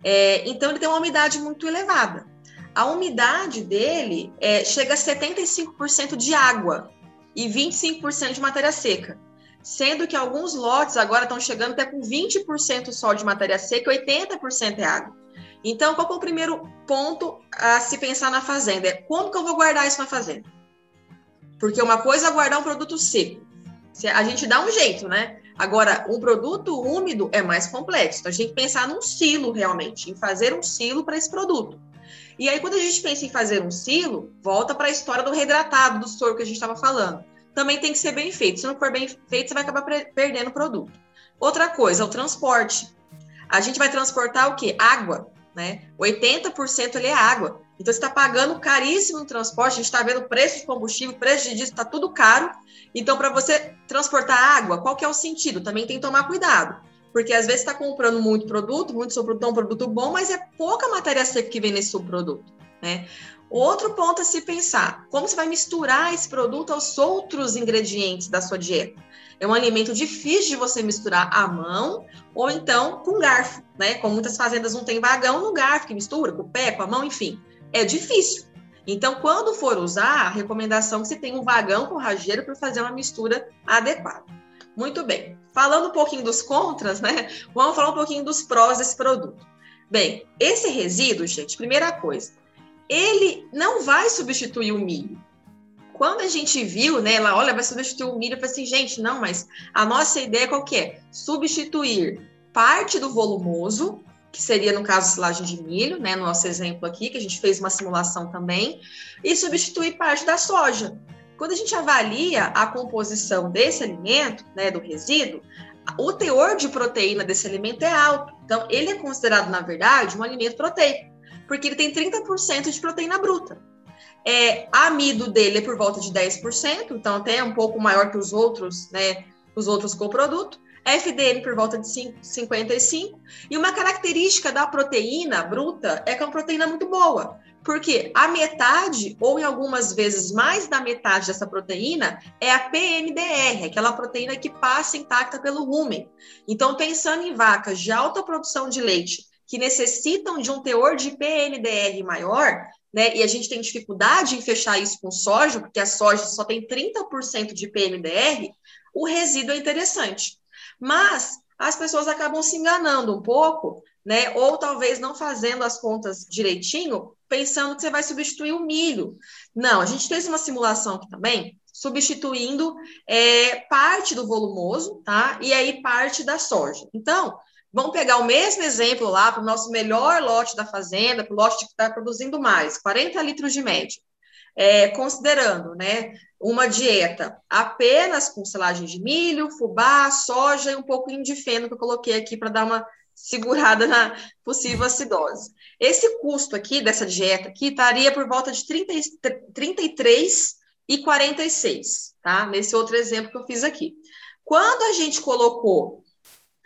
É, então, ele tem uma umidade muito elevada. A umidade dele é, chega a 75% de água e 25% de matéria seca. Sendo que alguns lotes agora estão chegando até com 20% só de matéria seca e 80% é água. Então, qual é o primeiro ponto a se pensar na fazenda? É como que eu vou guardar isso na fazenda? Porque uma coisa é guardar um produto seco. A gente dá um jeito, né? Agora, um produto úmido é mais complexo. Então, a gente tem que pensar num silo realmente, em fazer um silo para esse produto. E aí, quando a gente pensa em fazer um silo, volta para a história do reidratado, do soro que a gente estava falando. Também tem que ser bem feito. Se não for bem feito, você vai acabar perdendo o produto. Outra coisa, o transporte. A gente vai transportar o quê? Água, né? 80% ele é água. Então, você está pagando caríssimo no transporte, a gente está vendo preço de combustível, preço de diesel, está tudo caro. Então, para você transportar água, qual que é o sentido? Também tem que tomar cuidado. Porque às vezes está comprando muito produto, muito subproduto, é um produto bom, mas é pouca matéria seca que vem nesse subproduto, né? Outro ponto a se pensar, como você vai misturar esse produto aos outros ingredientes da sua dieta? É um alimento difícil de você misturar à mão ou então com garfo, né? Como muitas fazendas não tem vagão no garfo que mistura, com o pé, com a mão, enfim é difícil. Então, quando for usar, a recomendação é que você tenha um vagão com rajeiro para fazer uma mistura adequada. Muito bem. Falando um pouquinho dos contras, né? Vamos falar um pouquinho dos prós desse produto. Bem, esse resíduo, gente, primeira coisa, ele não vai substituir o milho. Quando a gente viu, né, ela, olha, vai substituir o milho, eu falei assim, gente, não, mas a nossa ideia qual que é? Substituir parte do volumoso que seria no caso silagem de milho, né, no nosso exemplo aqui, que a gente fez uma simulação também, e substituir parte da soja. Quando a gente avalia a composição desse alimento, né, do resíduo, o teor de proteína desse alimento é alto. Então, ele é considerado, na verdade, um alimento proteico, porque ele tem 30% de proteína bruta. É, amido dele é por volta de 10%, então até é um pouco maior que os outros, né, os outros coprodutos. FDN por volta de 55. E uma característica da proteína bruta é que é uma proteína muito boa. Porque a metade, ou em algumas vezes mais da metade dessa proteína, é a PNDR, aquela proteína que passa intacta pelo rumen. Então, pensando em vacas de alta produção de leite, que necessitam de um teor de PNDR maior, né, e a gente tem dificuldade em fechar isso com soja, porque a soja só tem 30% de PNDR, o resíduo é interessante. Mas as pessoas acabam se enganando um pouco, né? Ou talvez não fazendo as contas direitinho, pensando que você vai substituir o milho. Não, a gente fez uma simulação aqui também, substituindo é, parte do volumoso, tá? E aí parte da soja. Então, vamos pegar o mesmo exemplo lá para o nosso melhor lote da fazenda, para o lote que está produzindo mais, 40 litros de média. É, considerando, né, uma dieta apenas com silagem de milho, fubá, soja e um pouquinho de feno que eu coloquei aqui para dar uma segurada na possível acidose. Esse custo aqui dessa dieta aqui estaria por volta de 30, 33 e 46, tá? Nesse outro exemplo que eu fiz aqui. Quando a gente colocou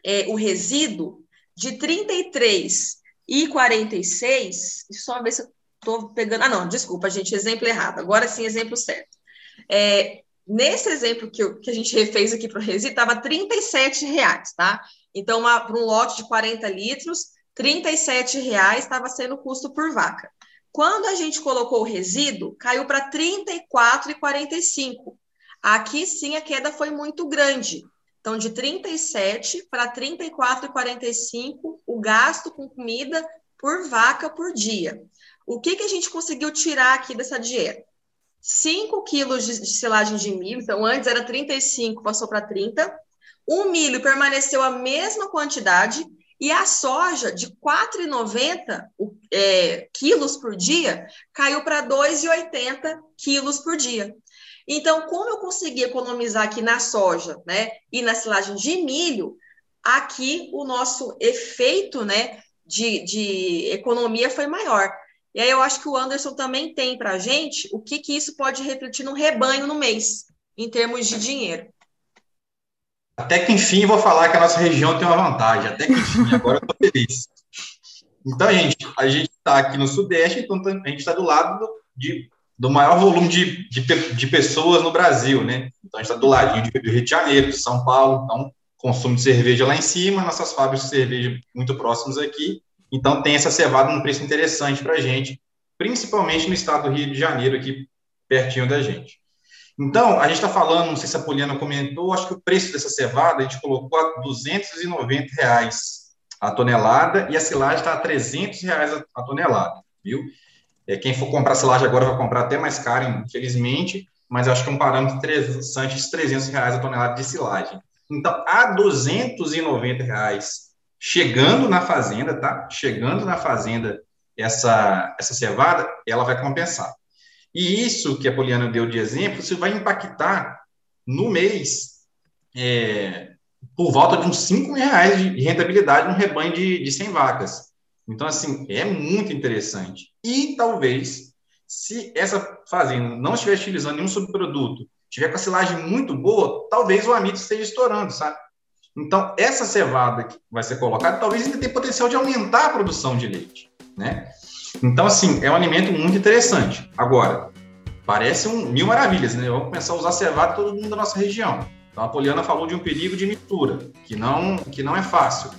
é, o resíduo de 33 e 46, só ver se eu estou pegando. Ah, não, desculpa, gente, exemplo errado. Agora sim, exemplo certo. É, nesse exemplo que, eu, que, a gente refez aqui para o resíduo, estava R$ reais, tá? Então, para um lote de 40 litros, R$ reais estava sendo o custo por vaca. Quando a gente colocou o resíduo, caiu para R$ 34,45. Aqui sim a queda foi muito grande. Então, de 37 para 34,45 o gasto com comida por vaca por dia. O que, que a gente conseguiu tirar aqui dessa dieta? 5 quilos de, de silagem de milho, então antes era 35, passou para 30. O milho permaneceu a mesma quantidade e a soja de 4,90 é, quilos por dia caiu para 2,80 quilos por dia. Então, como eu consegui economizar aqui na soja, né, e na silagem de milho, aqui o nosso efeito, né, de, de economia foi maior. E aí eu acho que o Anderson também tem para a gente o que, que isso pode refletir no rebanho no mês, em termos de dinheiro. Até que enfim vou falar que a nossa região tem uma vantagem. Até que enfim, agora eu estou feliz. Então, gente, a gente está aqui no Sudeste, então a gente está do lado de do maior volume de, de, de, pessoas no Brasil, né? Então, a gente está do ladinho do Rio de Janeiro, de São Paulo, então, consumo de cerveja lá em cima, nossas fábricas de cerveja muito próximas aqui, então tem essa cevada num preço interessante para a gente, principalmente no estado do Rio de Janeiro, aqui pertinho da gente. Então, a gente está falando, não sei se a Poliana comentou, acho que o preço dessa cevada a gente colocou a 290 reais a tonelada e a silagem está a 300 reais a tonelada, viu? É, quem for comprar silagem agora vai comprar até mais caro, infelizmente, mas acho que é um parâmetro interessante de 300 reais a tonelada de silagem. Então, a 290 reais chegando na fazenda, tá? Chegando na fazenda essa, essa cevada, ela vai compensar. E isso que a Poliana deu de exemplo, isso vai impactar no mês é, por volta de uns 5 reais de rentabilidade no rebanho de, de 100 vacas. Então, assim, é muito interessante. E talvez, se essa fazenda não estiver utilizando nenhum subproduto, tiver com a silagem muito boa, talvez o amido esteja estourando, sabe? Então, essa cevada que vai ser colocada, talvez ainda tenha potencial de aumentar a produção de leite, né? Então, assim, é um alimento muito interessante. Agora, parece um mil maravilhas, né? Vamos começar a usar cevada todo mundo da nossa região. Então, a Poliana falou de um perigo de mistura, que não, que não é fácil.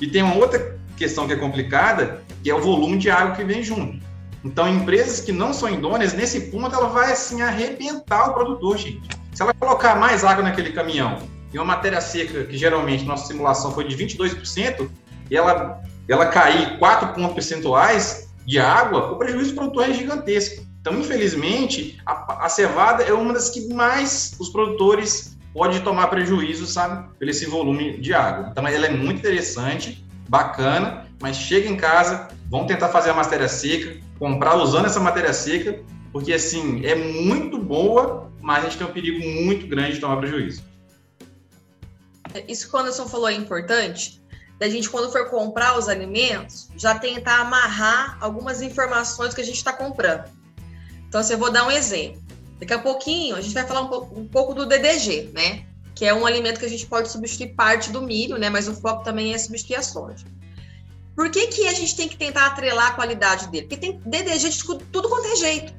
E tem uma outra questão que é complicada, que é o volume de água que vem junto. Então, empresas que não são idôneas, nesse ponto, ela vai, assim, arrebentar o produtor, gente. Se ela colocar mais água naquele caminhão e uma matéria seca, que geralmente nossa simulação foi de 22%, e ela, ela cair 4 pontos percentuais, de água, o prejuízo do produtor é gigantesco. Então, infelizmente, a, a cevada é uma das que mais os produtores podem tomar prejuízo, sabe, pelo esse volume de água. Então, ela é muito interessante, bacana, mas chega em casa, vão tentar fazer a matéria seca, comprar usando essa matéria seca, porque, assim, é muito boa, mas a gente tem um perigo muito grande de tomar prejuízo. Isso que o Anderson falou é importante, da gente, quando for comprar os alimentos, já tentar amarrar algumas informações que a gente está comprando. Então, assim, eu vou dar um exemplo. Daqui a pouquinho, a gente vai falar um pouco, um pouco, do DDG, né? Que é um alimento que a gente pode substituir parte do milho, né? Mas o foco também é substituir a soja. Por que, que a gente tem que tentar atrelar a qualidade dele? Porque tem DDG de tudo quanto é jeito.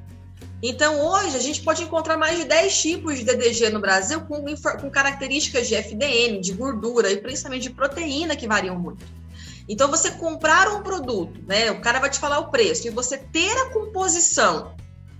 Então, hoje, a gente pode encontrar mais de 10 tipos de DDG no Brasil com, com características de FDN, de gordura e principalmente de proteína que variam muito. Então, você comprar um produto, né? O cara vai te falar o preço e você ter a composição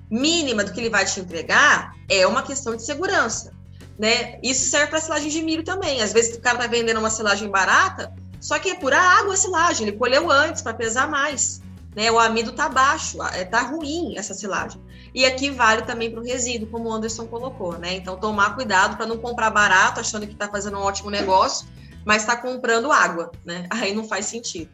mínima do que ele vai te entregar é uma questão de segurança, né? Isso serve para silagem de milho também. Às vezes o cara tá vendendo uma silagem barata, só que é pura água a silagem, ele colheu antes para pesar mais, né? O amido tá baixo, é, tá ruim essa silagem. E aqui vale também para o resíduo, como o Anderson colocou, né? Então, tomar cuidado para não comprar barato, achando que está fazendo um ótimo negócio, mas está comprando água, né? Aí não faz sentido.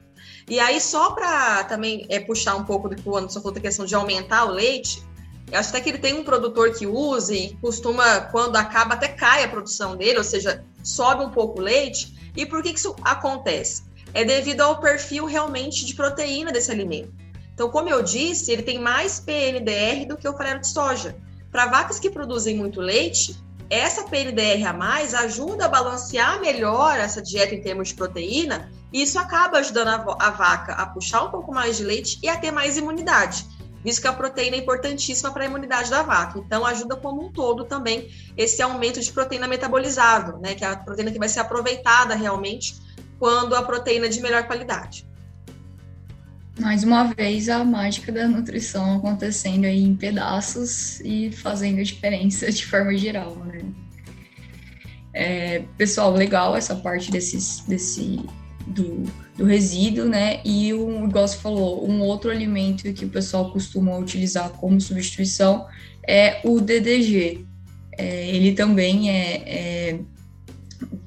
E aí, só para também é, puxar um pouco do que o Anderson falou da questão de aumentar o leite, eu acho até que ele tem um produtor que usa e costuma, quando acaba, até cai a produção dele, ou seja, sobe um pouco o leite. E por que, que isso acontece? É devido ao perfil realmente de proteína desse alimento. Então, como eu disse, ele tem mais PNDR do que o farelo de soja. Para vacas que produzem muito leite, essa PNDR a mais ajuda a balancear melhor essa dieta em termos de proteína, e isso acaba ajudando a, a vaca a puxar um pouco mais de leite e a ter mais imunidade, visto que a proteína é importantíssima para a imunidade da vaca. Então, ajuda como um todo também esse aumento de proteína metabolizado, né, que é a proteína que vai ser aproveitada realmente quando a proteína é de melhor qualidade mais uma vez a mágica da nutrição acontecendo aí em pedaços e fazendo a diferença de forma geral, né? É, pessoal, legal essa parte desses, desse do, do resíduo, né? E o igual você falou, um outro alimento que o pessoal costuma utilizar como substituição é o DDG. É, ele também é, é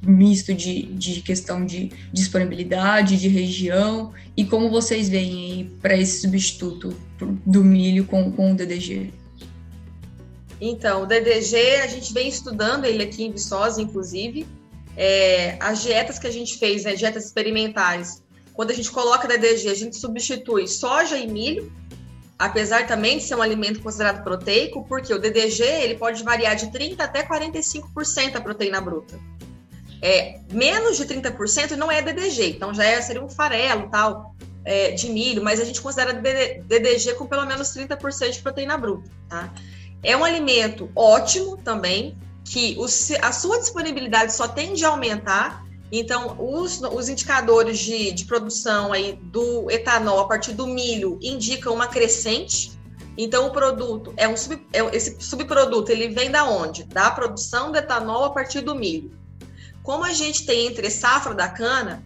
misto de, de questão de disponibilidade, de região, e como vocês veem para esse substituto do milho com, com o DDG? Então, o DDG, a gente vem estudando ele aqui em Viçosa, inclusive. É, as dietas que a gente fez, né, dietas experimentais, quando a gente coloca DDG, a gente substitui soja e milho, apesar também de ser um alimento considerado proteico, porque o DDG ele pode variar de 30% até 45% a proteína bruta é, menos de 30% não é DDG, então já é, seria um farelo tal. é, de milho, mas a gente considera DDG com pelo menos 30% de proteína bruta, tá? É um alimento ótimo também, que o, a sua disponibilidade só tende a aumentar, então os, os indicadores de, de produção aí do etanol a partir do milho indicam uma crescente, então, o produto é um sub, é, esse subproduto ele vem da onde? Da produção de etanol a partir do milho. Como a gente tem entre safra da cana,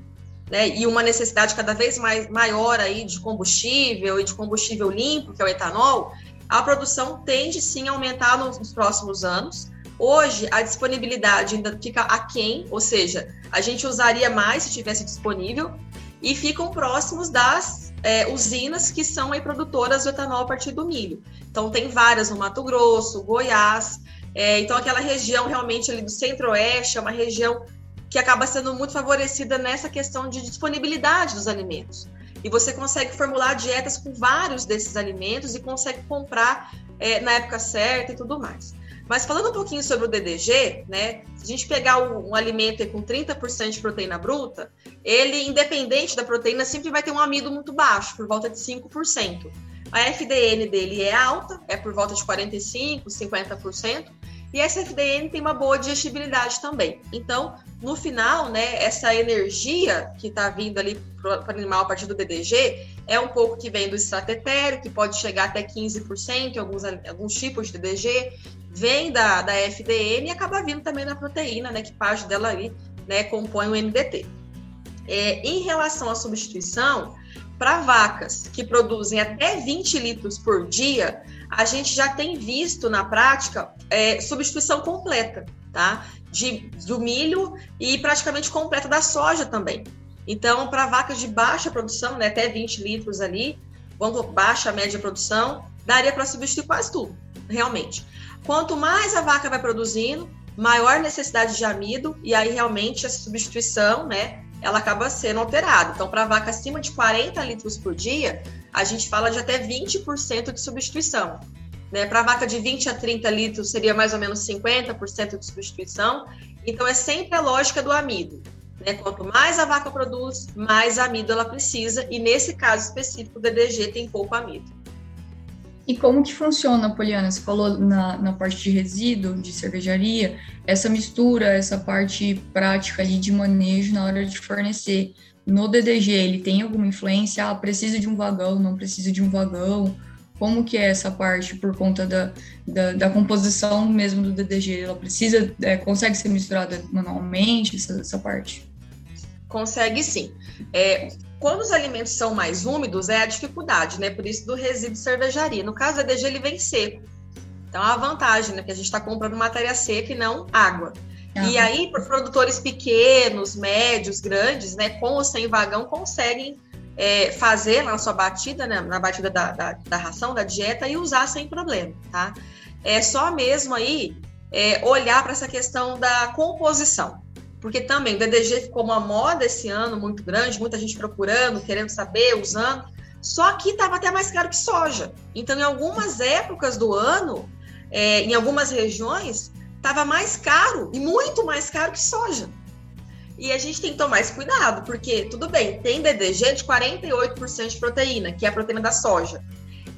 né, e uma necessidade cada vez mais maior aí de combustível e de combustível limpo, que é o etanol, a produção tende sim a aumentar nos, próximos anos. Hoje, a disponibilidade ainda fica aquém, ou seja, a gente usaria mais se tivesse disponível, e ficam próximos das é, usinas que são aí produtoras de etanol a partir do milho. Então, tem várias no Mato Grosso, Goiás. É, então, aquela região realmente ali do centro-oeste é uma região que acaba sendo muito favorecida nessa questão de disponibilidade dos alimentos. E você consegue formular dietas com vários desses alimentos e consegue comprar é, na época certa e tudo mais. Mas falando um pouquinho sobre o DDG, né? Se a gente pegar um, um alimento com 30% de proteína bruta, ele, independente da proteína, sempre vai ter um amido muito baixo, por volta de 5%. A FDN dele é alta, é por volta de 45%, 50%, e essa FDN tem uma boa digestibilidade também. Então, no final, né, essa energia que está vindo ali para o animal a partir do DDG é um pouco que vem do extrato etéreo, que pode chegar até 15% em alguns, alguns tipos de DDG, vem da, da FDN e acaba vindo também da proteína, né, que parte dela ali né, compõe o NDT. É, em relação à substituição, para vacas que produzem até 20 litros por dia, a gente já tem visto na prática é, substituição completa, tá? De, do milho e praticamente completa da soja também. Então, para vacas de baixa produção, né, até 20 litros ali, vamos baixa média produção, daria para substituir quase tudo, realmente. Quanto mais a vaca vai produzindo, maior necessidade de amido, e aí realmente essa substituição, né, ela acaba sendo alterada. Então, para vaca acima de 40 litros por dia, a gente fala de até 20% de substituição. Né? Para vaca de 20 a 30 litros, seria mais ou menos 50% de substituição. Então, é sempre a lógica do amido. Né? Quanto mais a vaca produz, mais amido ela precisa, e nesse caso específico, o DDG tem pouco amido. E como que funciona, Poliana? Você falou na, na parte de resíduo, de cervejaria, essa mistura, essa parte prática ali de manejo na hora de fornecer. No DDG, ele tem alguma influência? Ah, precisa de um vagão, não precisa de um vagão? Como que é essa parte por conta da, da, da composição mesmo do DDG? Ela precisa, é, consegue ser misturada manualmente, essa, essa parte? Consegue sim. É, quando os alimentos são mais úmidos, é a dificuldade, né? Por isso do resíduo de cervejaria. No caso da DG, ele vem seco. Então, é a vantagem, né? Que a gente está comprando matéria seca e não água. Uhum. E aí, produtores pequenos, médios, grandes, né? Com ou sem vagão, conseguem é, fazer na sua batida, né? Na batida da, da, da, ração, da dieta e usar sem problema, tá? É só mesmo aí é, olhar para essa questão da composição porque também o DDG ficou uma moda esse ano muito grande, muita gente procurando, querendo saber, usando. Só que estava até mais caro que soja. Então, em algumas épocas do ano, é, em algumas regiões, estava mais caro e muito mais caro que soja. E a gente tem que tomar esse cuidado, porque tudo bem, tem DDG de 48% de proteína, que é a proteína da soja.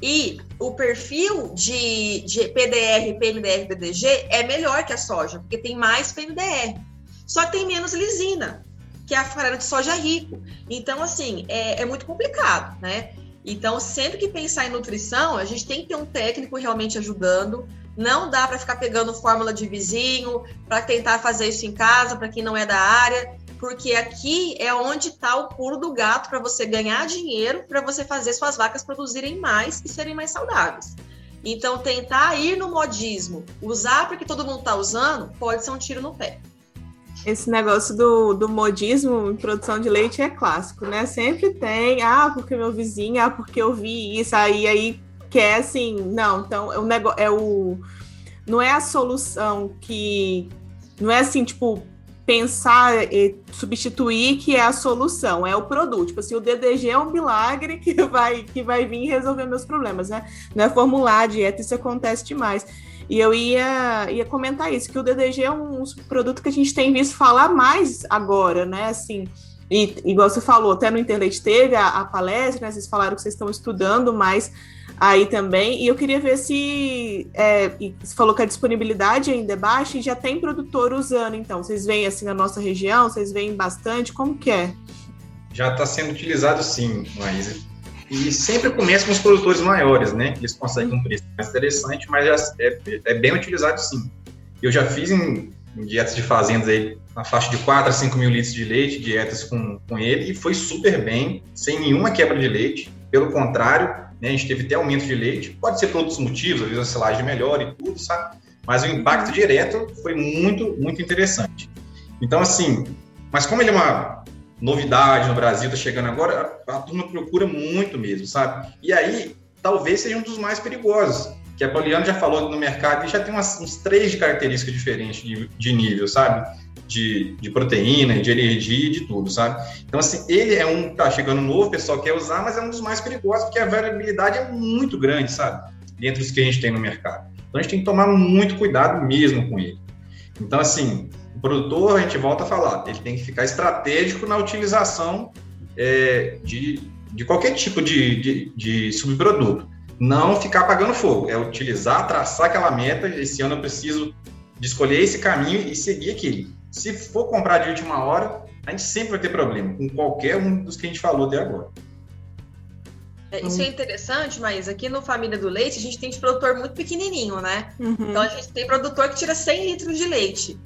E o perfil de, de PDR, PMDR, DDG é melhor que a soja, porque tem mais PMDR só que tem menos lisina, que é a farelo de soja rico. Então, assim, é, é muito complicado, né? Então, sempre que pensar em nutrição, a gente tem que ter um técnico realmente ajudando. Não dá para ficar pegando fórmula de vizinho, para tentar fazer isso em casa, para quem não é da área, porque aqui é onde está o pulo do gato para você ganhar dinheiro, para você fazer suas vacas produzirem mais e serem mais saudáveis. Então, tentar ir no modismo, usar porque todo mundo está usando, pode ser um tiro no pé. Esse negócio do, do modismo em produção de leite é clássico, né? Sempre tem, ah, porque meu vizinho, ah, porque eu vi isso, aí, aí quer assim, não, então é o negócio, é o. Não é a solução que. Não é assim, tipo, pensar e substituir que é a solução, é o produto. Tipo assim, o DDG é um milagre que vai, que vai vir resolver meus problemas, né? Não é formular a dieta, isso acontece demais. E eu ia, ia comentar isso, que o DDG é um produto que a gente tem visto falar mais agora, né? Assim, E, igual você falou, até no Internet teve a, a palestra, né? Vocês falaram que vocês estão estudando mais aí também. E eu queria ver se é, você falou que a disponibilidade ainda é baixa e já tem produtor usando, então. Vocês veem assim na nossa região, vocês veem bastante, como que é? Já está sendo utilizado sim, Maísa. E sempre começa com os produtores maiores, né? Eles conseguem um preço mais interessante, mas é, é bem utilizado sim. Eu já fiz em, em, dietas de fazendas aí, na faixa de 4 a 5 mil litros de leite, dietas com, com ele, e foi super bem, sem nenhuma quebra de leite. Pelo contrário, né, a gente teve até aumento de leite. Pode ser por outros motivos, às vezes a selagem melhor e tudo, sabe? Mas o impacto uhum. direto foi muito, muito interessante. Então, assim, mas como ele é uma novidade no Brasil, está chegando agora, a, turma procura muito mesmo, sabe? E aí, talvez seja um dos mais perigosos, que a Poliana já falou no mercado e já tem umas, uns três de características diferentes de, de nível, sabe? de, de proteína, de energia de tudo, sabe? Então, assim, ele é um que tá chegando novo, o pessoal quer usar, mas é um dos mais perigosos, porque a variabilidade é muito grande, sabe? Dentre os que a gente tem no mercado. Então, a gente tem que tomar muito cuidado mesmo com ele. Então, assim, produtor, a gente volta a falar, ele tem que ficar estratégico na utilização é, de, de qualquer tipo de, de, de subproduto. Não ficar apagando fogo, é utilizar, traçar aquela meta. Esse ano eu preciso de escolher esse caminho e seguir aquele. Se for comprar de última hora, a gente sempre vai ter problema com qualquer um dos que a gente falou até agora. É, isso é interessante, mas aqui no Família do Leite, a gente tem de produtor muito pequenininho, né? Uhum. Então, a gente tem produtor que tira 100 litros de leite.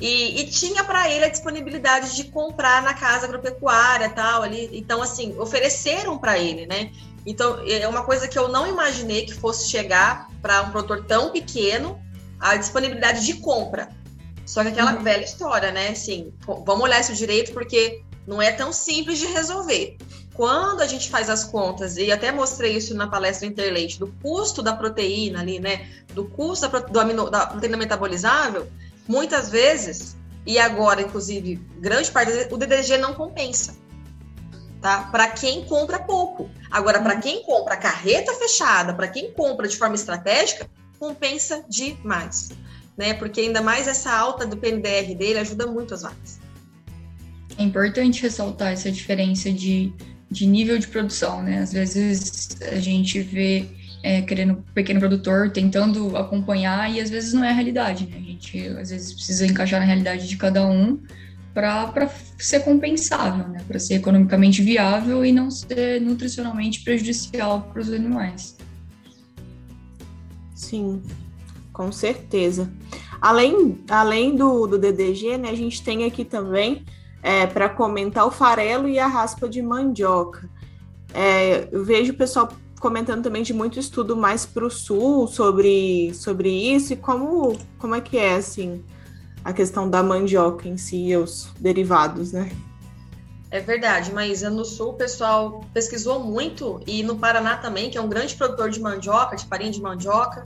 E, e tinha para ele a disponibilidade de comprar na casa agropecuária tal ali. Então, assim, ofereceram para ele, né? Então, é uma coisa que eu não imaginei que fosse chegar para um produtor tão pequeno a disponibilidade de compra. Só que aquela uhum. velha história, né? Assim, vamos olhar isso direito porque não é tão simples de resolver. Quando a gente faz as contas, e até mostrei isso na palestra Interleite, do custo da proteína ali, né? Do custo da, do amino, da proteína metabolizável, muitas vezes, e agora, inclusive, grande parte, o DDG não compensa. Tá? Para quem compra pouco. Agora, para uhum. quem compra carreta fechada, para quem compra de forma estratégica, compensa demais né? Porque ainda mais essa alta do PNDR dele ajuda muito as vacas. É importante ressaltar essa diferença de, de nível de produção, né? Às vezes a gente vê é, querendo pequeno produtor tentando acompanhar e às vezes não é a realidade, né? A gente às vezes precisa encaixar na realidade de cada um para ser compensável, né? Para ser economicamente viável e não ser nutricionalmente prejudicial para os animais. Sim, com certeza. Além, além do, do DDG, né, a gente tem aqui também é, para comentar o farelo e a raspa de mandioca. É, eu vejo o pessoal comentando também de muito estudo mais para o sul sobre, sobre isso e como, como é que é assim a questão da mandioca em si e os derivados, né? É verdade, Maísa. No sul o pessoal pesquisou muito e no Paraná também, que é um grande produtor de mandioca, de farinha de mandioca.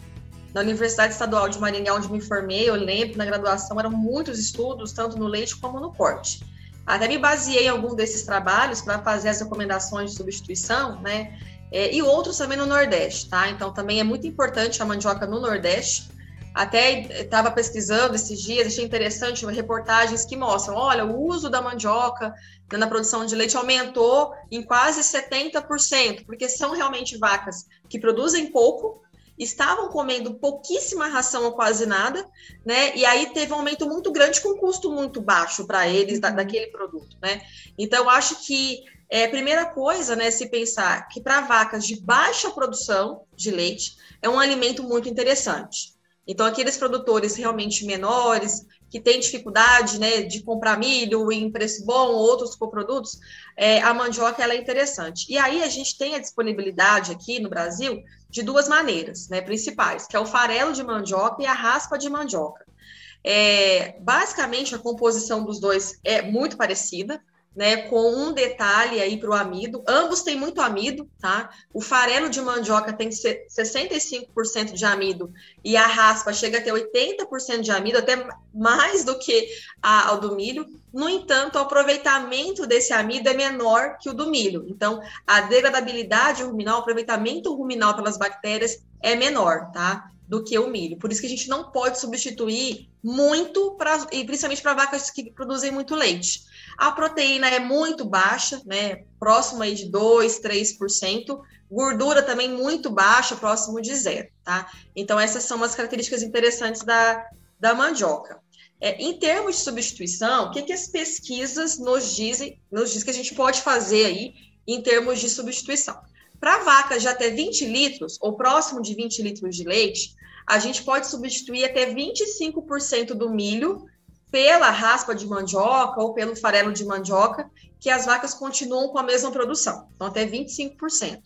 Na Universidade Estadual de Maringá, onde me formei, eu lembro, na graduação eram muitos estudos, tanto no leite como no corte. Até me baseei em algum desses trabalhos para fazer as recomendações de substituição, né? É, e outros também no Nordeste, tá? Então também é muito importante a mandioca no Nordeste. Até estava pesquisando esses dias, achei interessante reportagens que mostram, olha, o uso da mandioca na produção de leite aumentou em quase 70%, porque são realmente vacas que produzem pouco, estavam comendo pouquíssima ração ou quase nada, né? E aí teve um aumento muito grande com custo muito baixo para eles da, uhum. daquele produto, né? Então, eu acho que é, primeira coisa, né, se pensar que para vacas de baixa produção de leite é um alimento muito interessante. Então, aqueles produtores realmente menores, que têm dificuldade né, de comprar milho em preço bom, outros coprodutos, é, a mandioca ela é interessante. E aí a gente tem a disponibilidade aqui no Brasil de duas maneiras né, principais, que é o farelo de mandioca e a raspa de mandioca. É, basicamente, a composição dos dois é muito parecida, né, com um detalhe aí para o amido. Ambos têm muito amido, tá? O farelo de mandioca tem 65% de amido e a raspa chega a ter 80% de amido, até mais do que a, ao do milho. No entanto, o aproveitamento desse amido é menor que o do milho. Então, a degradabilidade ruminal, o aproveitamento ruminal pelas bactérias é menor, tá? do que o milho. Por isso que a gente não pode substituir muito, pra, e principalmente para vacas que produzem muito leite. A proteína é muito baixa, né? Próximo aí de 2, 3%. Gordura também muito baixa, próximo de zero, tá? Então, essas são as características interessantes da, da mandioca. É, em termos de substituição, o que, que as pesquisas nos dizem, nos dizem que a gente pode fazer aí em termos de substituição? Para vacas de até 20 litros, ou próximo de 20 litros de leite, a gente pode substituir até 25% do milho pela raspa de mandioca ou pelo farelo de mandioca, que as vacas continuam com a mesma produção, então até 25%.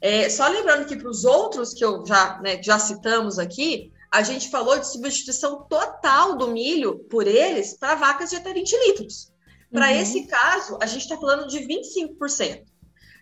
É, só lembrando que para os outros que eu já, né, já citamos aqui, a gente falou de substituição total do milho por eles para vacas de até 20 litros. Para uhum. esse caso, a gente está falando de 25%.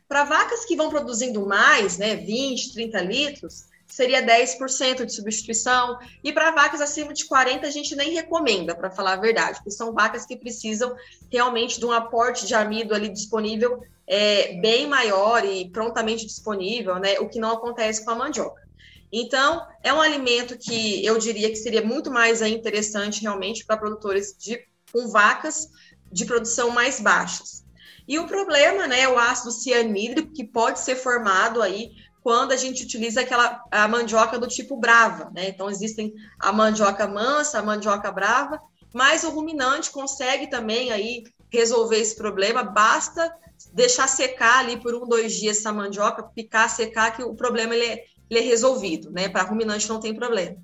Para vacas que vão produzindo mais, né, 20, 30 litros, seria 10% de substituição. E para vacas acima de 40, a gente nem recomenda, para falar a verdade, porque são vacas que precisam realmente de um aporte de amido ali disponível é, bem maior e prontamente disponível, né? O que não acontece com a mandioca. Então, é um alimento que eu diria que seria muito mais interessante realmente para produtores de, com vacas de produção mais baixas. E o problema, né, é o ácido cianídrico, que pode ser formado aí quando a gente utiliza aquela a mandioca do tipo brava, né? Então existem a mandioca mansa, a mandioca brava, mas o ruminante consegue também aí resolver esse problema, basta deixar secar ali por um, dois dias essa mandioca, picar, secar, que o problema ele é, ele é resolvido, né? Para ruminante não tem problema.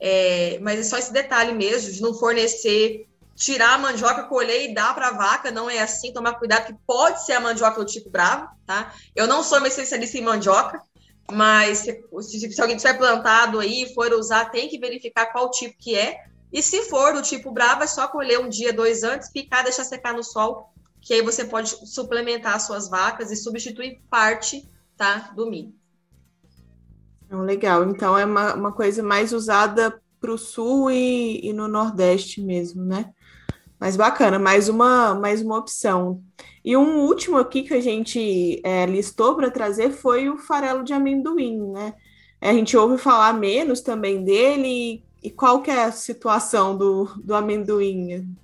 É, mas é só esse detalhe mesmo, de não fornecer, tirar a mandioca, colher e dar para a vaca, não é assim, tomar cuidado, que pode ser a mandioca do tipo bravo, tá? Eu não sou uma especialista em mandioca, mas se, se, se alguém tiver plantado aí for usar, tem que verificar qual tipo que é. E se for do tipo brava, é só colher um dia, dois antes, picar, deixar secar no sol, que aí você pode suplementar as suas vacas e substituir parte tá, do milho. Legal, então é uma, uma coisa mais usada para o sul e, e no nordeste mesmo, né? Mas bacana, mais uma, mais uma opção. E um último aqui que a gente é, listou para trazer foi o farelo de amendoim, né? A gente ouve falar menos também dele. E qual que é a situação do, do amendoim?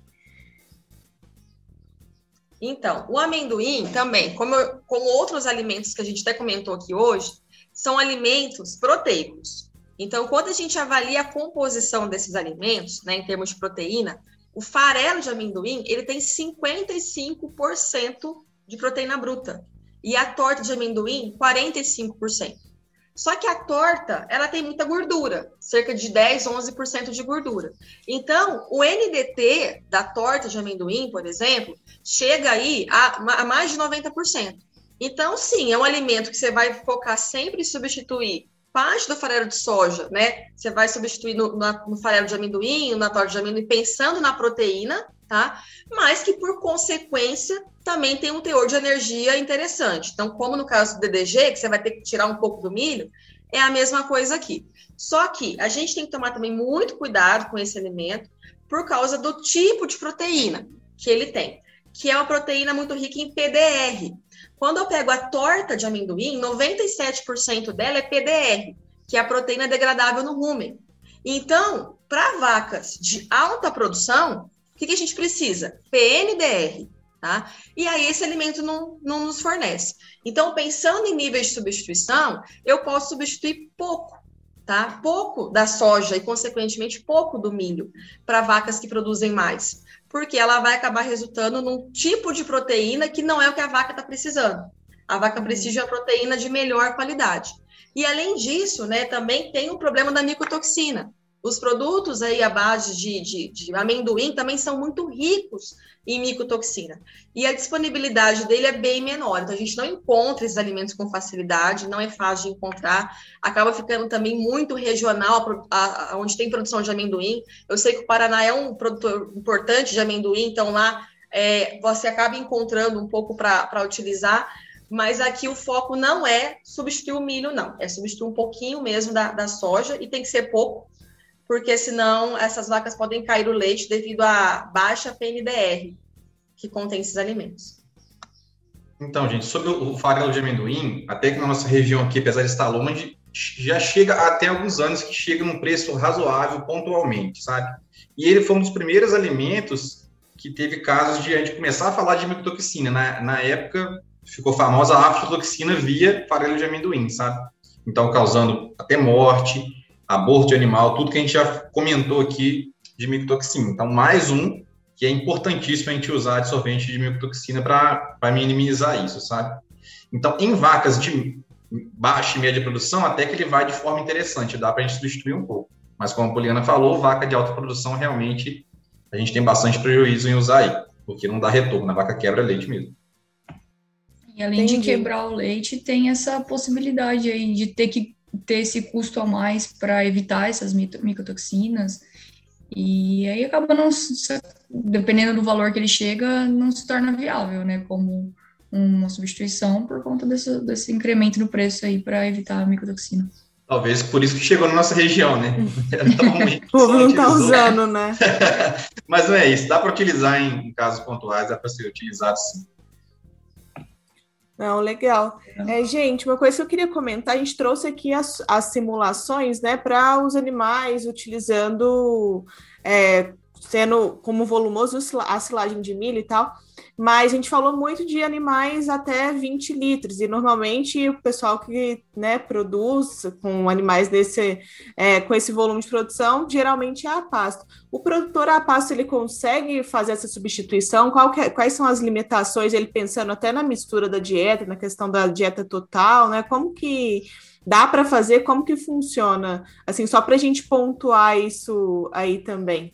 Então, o amendoim também, como, como outros alimentos que a gente até comentou aqui hoje, são alimentos proteicos. Então, quando a gente avalia a composição desses alimentos, né, em termos de proteína, o farelo de amendoim, ele tem 55% de proteína bruta. E a torta de amendoim, 45%. Só que a torta, ela tem muita gordura, cerca de 10, 11% de gordura. Então, o NDT da torta de amendoim, por exemplo, chega aí a, a mais de 90%. Então, sim, é um alimento que você vai focar sempre em substituir parte do farelo de soja, né? Você vai substituir no, no farelo de amendoim, na torta de amendoim, pensando na proteína, tá? Mas que, por consequência, também tem um teor de energia interessante. Então, como no caso do DDG, que você vai ter que tirar um pouco do milho, é a mesma coisa aqui. Só que a gente tem que tomar também muito cuidado com esse alimento por causa do tipo de proteína que ele tem, que é uma proteína muito rica em PDR, quando eu pego a torta de amendoim, 97% dela é PDR, que é a proteína degradável no rumen. Então, para vacas de alta produção, o que, que, a gente precisa? PNDR, tá? E aí esse alimento não, não nos fornece. Então, pensando em níveis de substituição, eu posso substituir pouco, tá? Pouco da soja e, consequentemente, pouco do milho para vacas que produzem mais porque ela vai acabar resultando num tipo de proteína que não é o que a vaca está precisando. A vaca precisa de uma proteína de melhor qualidade. E além disso, né, também tem o problema da micotoxina. Os produtos aí à base de, de, de, amendoim também são muito ricos em micotoxina. E a disponibilidade dele é bem menor. Então, a gente não encontra esses alimentos com facilidade, não é fácil de encontrar. Acaba ficando também muito regional, a, a, onde tem produção de amendoim. Eu sei que o Paraná é um produtor importante de amendoim, então lá é, você acaba encontrando um pouco para utilizar. Mas aqui o foco não é substituir o milho, não. É substituir um pouquinho mesmo da, da soja e tem que ser pouco porque senão essas vacas podem cair o leite devido à baixa PNDR que contém esses alimentos. Então, gente, sobre o farelo de amendoim, até que na nossa região aqui, apesar de estar longe, já chega até alguns anos que chega num preço razoável pontualmente, sabe? E ele foi um dos primeiros alimentos que teve casos de a gente começar a falar de micotoxina. Na, na época, ficou famosa a aflatoxina via farelo de amendoim, sabe? Então, causando até morte, aborto de animal, tudo que a gente já comentou aqui de micotoxina. Então, mais um que é importantíssimo a gente usar absorvente de micotoxina para minimizar isso, sabe? Então, em vacas de baixa e média produção, até que ele vai de forma interessante, dá para a gente substituir um pouco. Mas como a Poliana falou, vaca de alta produção realmente a gente tem bastante prejuízo em usar aí, porque não dá retorno, a vaca quebra leite mesmo. E além Entendi. de quebrar o leite, tem essa possibilidade aí de ter que ter esse custo a mais para evitar essas micotoxinas. E aí acaba não, dependendo do valor que ele chega, não se torna viável, né? Como uma substituição por conta desse, desse incremento no preço aí para evitar a micotoxina. Talvez por isso que chegou na nossa região, né? o povo não está usando, né? Mas não é isso. Dá para utilizar em, em, casos pontuais, dá para ser utilizado sim. Não, legal. É, gente, uma coisa que eu queria comentar, a gente trouxe aqui as, as simulações, né, para os animais utilizando, é, sendo como volumoso a silagem de milho e tal mas a gente falou muito de animais até 20 litros, e normalmente o pessoal que né, produz com animais desse, é, com esse volume de produção, geralmente é a pasto. O produtor a pasto, ele consegue fazer essa substituição? É, quais são as limitações, ele pensando até na mistura da dieta, na questão da dieta total, né? Como que dá para fazer, como que funciona? Assim, só para a gente pontuar isso aí também.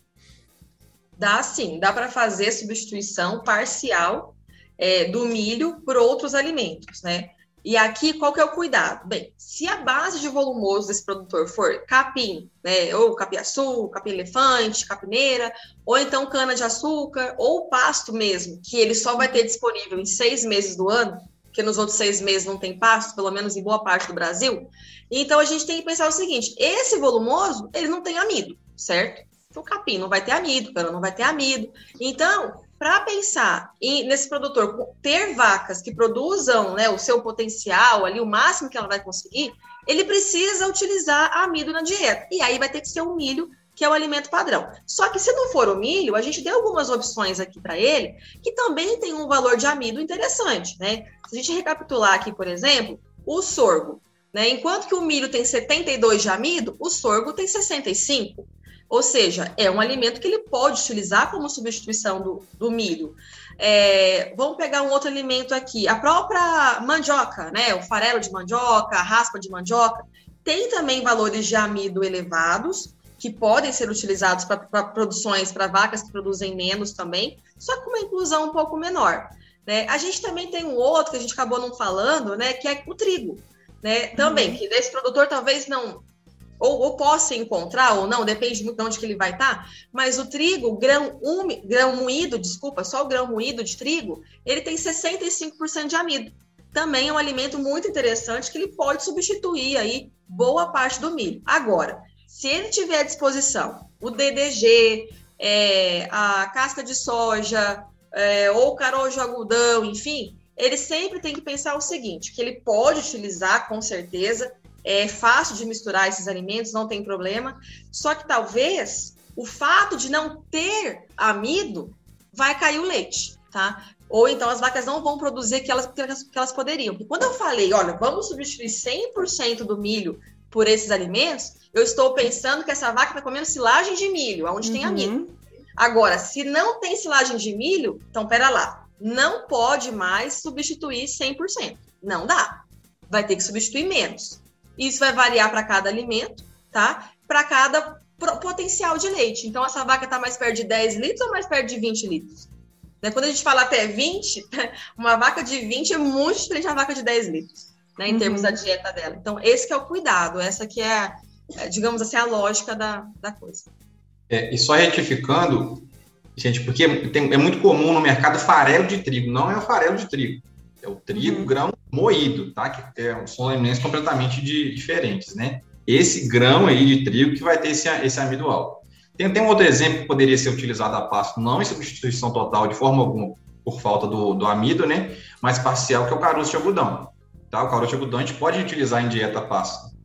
Dá sim, dá para fazer substituição parcial é, do milho por outros alimentos, né? E aqui, qual que é o cuidado? Bem, se a base de volumoso desse produtor for capim, né, ou capiaçu, capim-elefante, capineira, ou então cana-de-açúcar, ou pasto mesmo, que ele só vai ter disponível em seis meses do ano, porque nos outros seis meses não tem pasto, pelo menos em boa parte do Brasil. Então, a gente tem que pensar o seguinte, esse volumoso, ele não tem amido, certo? O capim não vai ter amido, cana não vai ter amido. Então, para pensar em, nesse produtor ter vacas que produzam né, o seu potencial ali, o máximo que ela vai conseguir, ele precisa utilizar amido na dieta. E aí vai ter que ser o milho, que é o alimento padrão. Só que se não for o milho, a gente deu algumas opções aqui para ele, que também tem um valor de amido interessante, né? Se a gente recapitular aqui, por exemplo, o sorgo, né? Enquanto que o milho tem 72 de amido, o sorgo tem 65. Ou seja, é um alimento que ele pode utilizar como substituição do, do milho. É, vamos pegar um outro alimento aqui, a própria mandioca, né? O farelo de mandioca, a raspa de mandioca, tem também valores de amido elevados, que podem ser utilizados para produções, para vacas que produzem menos também, só com uma inclusão um pouco menor. Né? A gente também tem um outro que a gente acabou não falando, né? Que é o trigo. Né? Também, uhum. que desse produtor talvez não ou, ou possa encontrar ou não, depende muito de onde que ele vai estar, tá, mas o trigo, grão, umi, grão moído, desculpa, só o grão moído de trigo, ele tem 65% de amido. Também é um alimento muito interessante que ele pode substituir aí boa parte do milho. Agora, se ele tiver à disposição o DDG, é, a casca de soja, é, ou carojo de algodão, enfim, ele sempre tem que pensar o seguinte, que ele pode utilizar com certeza, é fácil de misturar esses alimentos, não tem problema. Só que talvez o fato de não ter amido vai cair o leite, tá? Ou então as vacas não vão produzir que elas, que elas, que elas poderiam. Porque quando eu falei, olha, vamos substituir 100% do milho por esses alimentos, eu estou pensando que essa vaca está comendo silagem de milho, onde uhum. tem amido. Agora, se não tem silagem de milho, então pera lá, não pode mais substituir 100%. Não dá. Vai ter que substituir menos. Isso vai variar para cada alimento, tá? Para cada potencial de leite. Então, essa vaca está mais perto de 10 litros ou mais perto de 20 litros? Né? Quando a gente fala até 20, uma vaca de 20 é muito diferente da vaca de 10 litros, né? Em uhum. termos da dieta dela. Então, esse é o cuidado, essa que é, é, digamos assim, a lógica da, da coisa. É, e só retificando, gente, porque tem, é muito comum no mercado farelo de trigo, não é o farelo de trigo. É o trigo uhum. grão moído, tá? Que é, são alimentos completamente de, diferentes, né? Esse grão aí de trigo que vai ter esse, esse amido alto. Tem, tem um outro exemplo que poderia ser utilizado a pasto, não em substituição total de forma alguma por falta do, do amido, né? Mas parcial, que é o caroço de algodão. Tá? O caroço de algodão a gente pode utilizar em dieta pasto.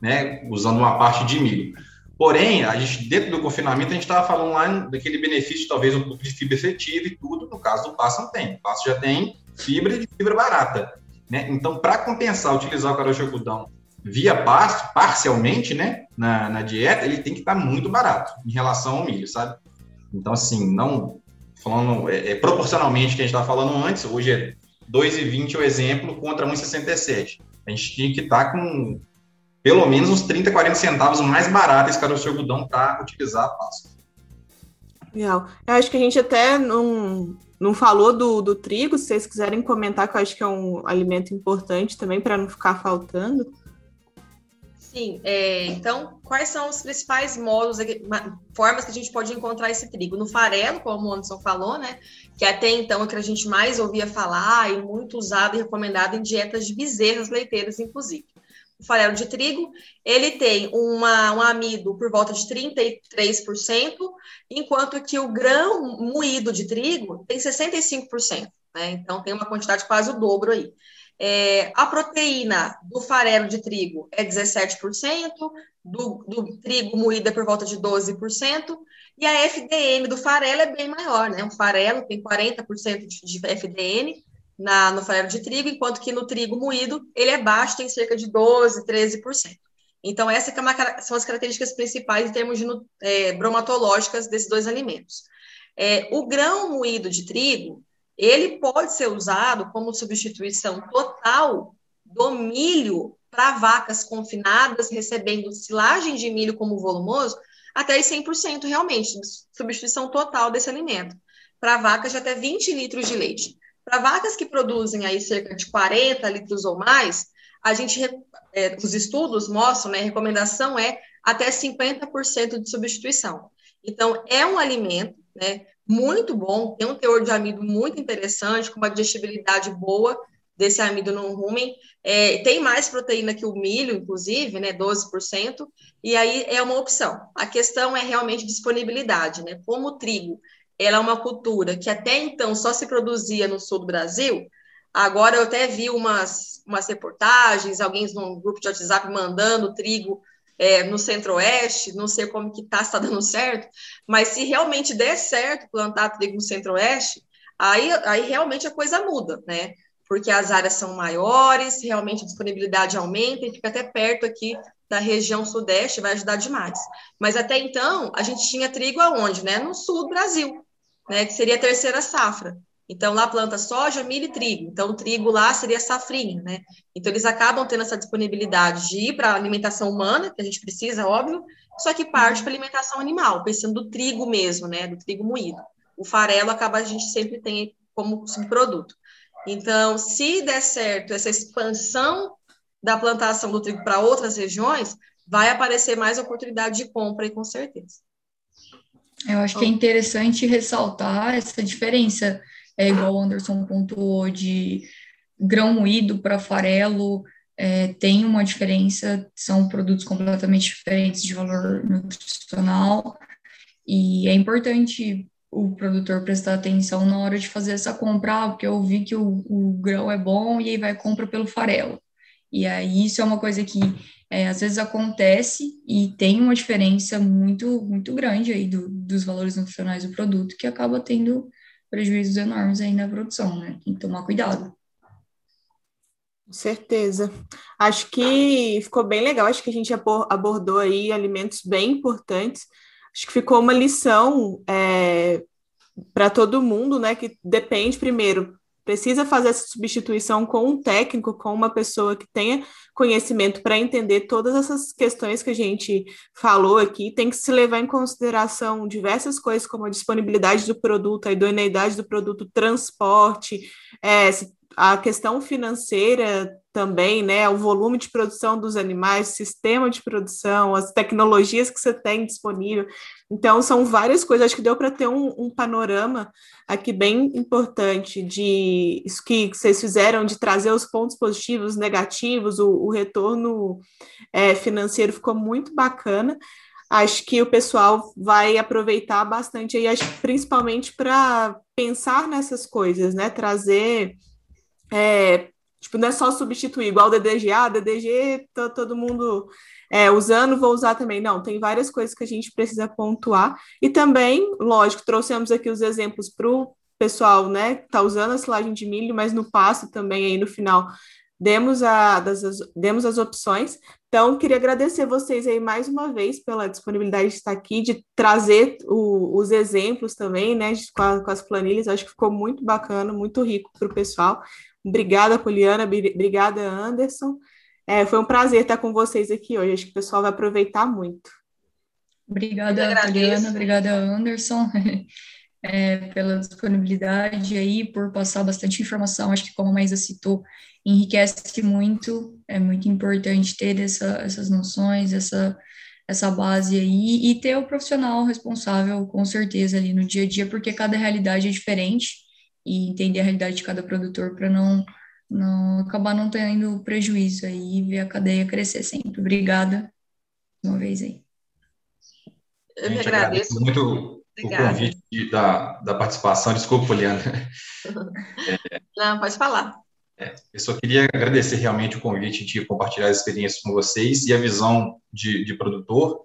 né, usando uma parte de milho. Porém, a gente, dentro do confinamento, a gente estava falando lá daquele benefício, talvez um pouco de fibra efetiva e tudo. No caso do passo, não tem. O passo já tem fibra de fibra barata. Né? Então, para compensar utilizar o caroço algodão via pasto, parcialmente, né, na, na dieta, ele tem que estar tá muito barato em relação ao milho, sabe? Então, assim, não falando é, é proporcionalmente que a gente estava falando antes, hoje é 2,20 o exemplo contra 1,67. A gente tinha que estar tá com pelo menos uns 30, 40 centavos mais barato esse caroço de algodão para utilizar a pasto. Legal. Eu acho que a gente até não, não falou do, do trigo, se vocês quiserem comentar, que eu acho que é um alimento importante também para não ficar faltando. Sim, é, então, quais são os principais modos, formas que a gente pode encontrar esse trigo? No farelo, como o Anderson falou, né? Que até então é que a gente mais ouvia falar e muito usado e recomendado em dietas de bezerras leiteiras, inclusive. O farelo de trigo, ele tem uma, um amido por volta de 33%, enquanto que o grão moído de trigo tem 65%, né? Então tem uma quantidade quase o dobro aí. É, a proteína do farelo de trigo é 17%, do, do trigo moído é por volta de 12%, e a FDN do farelo é bem maior, né? O farelo tem 40% de, de FDN na, no farelo de trigo, enquanto que no trigo moído ele é baixo, tem cerca de 12%, 13%. Então, essas é são as características principais em termos de, é, bromatológicas desses dois alimentos. É, o grão moído de trigo, ele pode ser usado como substituição total do milho para vacas confinadas, recebendo silagem de milho como volumoso, até 100% realmente, substituição total desse alimento. Para vacas de até 20 litros de leite. Para vacas que produzem aí cerca de 40 litros ou mais, a gente, é, os estudos mostram, né, a recomendação é até 50% de substituição. Então, é um alimento, né, muito bom, tem um teor de amido muito interessante, com uma digestibilidade boa desse amido no rumen. É, tem mais proteína que o milho, inclusive, né, 12%, e aí é uma opção. A questão é realmente disponibilidade, né? Como o trigo, ela é uma cultura que até então só se produzia no sul do Brasil, agora eu até vi umas, umas reportagens, alguém num grupo de WhatsApp mandando trigo é, no centro-oeste, não sei como que tá, se está dando certo, mas se realmente der certo plantar trigo no centro-oeste, aí, aí realmente a coisa muda, né? Porque as áreas são maiores, realmente a disponibilidade aumenta e fica até perto aqui da região sudeste, vai ajudar demais. Mas até então, a gente tinha trigo aonde, né? No sul do Brasil, né? Que seria a terceira safra. Então, lá planta soja, milho e trigo. Então, o trigo lá seria safrinha, né? Então, eles acabam tendo essa disponibilidade de ir para a alimentação humana, que a gente precisa, óbvio, só que parte para alimentação animal, pensando do trigo mesmo, né? Do trigo moído. O farelo acaba, a gente sempre tem como subproduto. Então, se der certo essa expansão da plantação do trigo para outras regiões, vai aparecer mais oportunidade de compra, e com certeza. Eu acho que é interessante ressaltar essa diferença. É igual o Anderson pontuou de grão moído para farelo, é, tem uma diferença, são produtos completamente diferentes de valor nutricional, e é importante o produtor prestar atenção na hora de fazer essa compra, ah, porque eu vi que o, o grão é bom e aí vai compra pelo farelo. E aí isso é uma coisa que é, às vezes acontece e tem uma diferença muito muito grande aí do, dos valores nutricionais do produto que acaba tendo prejuízos enormes aí na produção, né? Tem que tomar cuidado. Com certeza. Acho que ficou bem legal. Acho que a gente abordou aí alimentos bem importantes. Acho que ficou uma lição é, para todo mundo, né? Que depende, primeiro, precisa fazer essa substituição com um técnico, com uma pessoa que tenha conhecimento para entender todas essas questões que a gente falou aqui. Tem que se levar em consideração diversas coisas, como a disponibilidade do produto, a idoneidade do produto, transporte, é, a questão financeira também, né? O volume de produção dos animais, sistema de produção, as tecnologias que você tem disponível. Então, são várias coisas. Acho que deu para ter um, um, panorama aqui bem importante de isso que vocês fizeram, de trazer os pontos positivos, negativos, o, o retorno é, financeiro ficou muito bacana. Acho que o pessoal vai aproveitar bastante aí, acho principalmente para pensar nessas coisas, né? Trazer é, Tipo, não é só substituir, igual DDG, ah, DDG, tá todo mundo é, usando, vou usar também. Não, tem várias coisas que a gente precisa pontuar. E também, lógico, trouxemos aqui os exemplos para o pessoal, né, que está usando a silagem de milho, mas no passo também aí no final demos, a, das, demos as opções. Então, queria agradecer vocês aí mais uma vez pela disponibilidade de estar aqui, de trazer o, os exemplos também, né, com, a, com, as planilhas. Acho que ficou muito bacana, muito rico para o pessoal. Obrigada, Poliana, obrigada, Anderson. É, foi um prazer estar com vocês aqui hoje. Acho que o pessoal vai aproveitar muito. Obrigada, Poliana, obrigada, Anderson. É, pela disponibilidade aí, por passar bastante informação. Acho que, como a Maísa citou, enriquece muito, é muito importante ter essa, essas noções, essa, essa base aí, e ter o profissional responsável, com certeza, ali no dia a dia, porque cada realidade é diferente, e entender a realidade de cada produtor para não, não acabar não tendo prejuízo aí e ver a cadeia crescer sempre. Obrigada uma vez aí. Eu me agradeço. muito Obrigada. o convite da, da participação. Desculpa, Poliana. É, não, pode falar. É, eu só queria agradecer realmente o convite de compartilhar as experiências com vocês e a visão de, de produtor,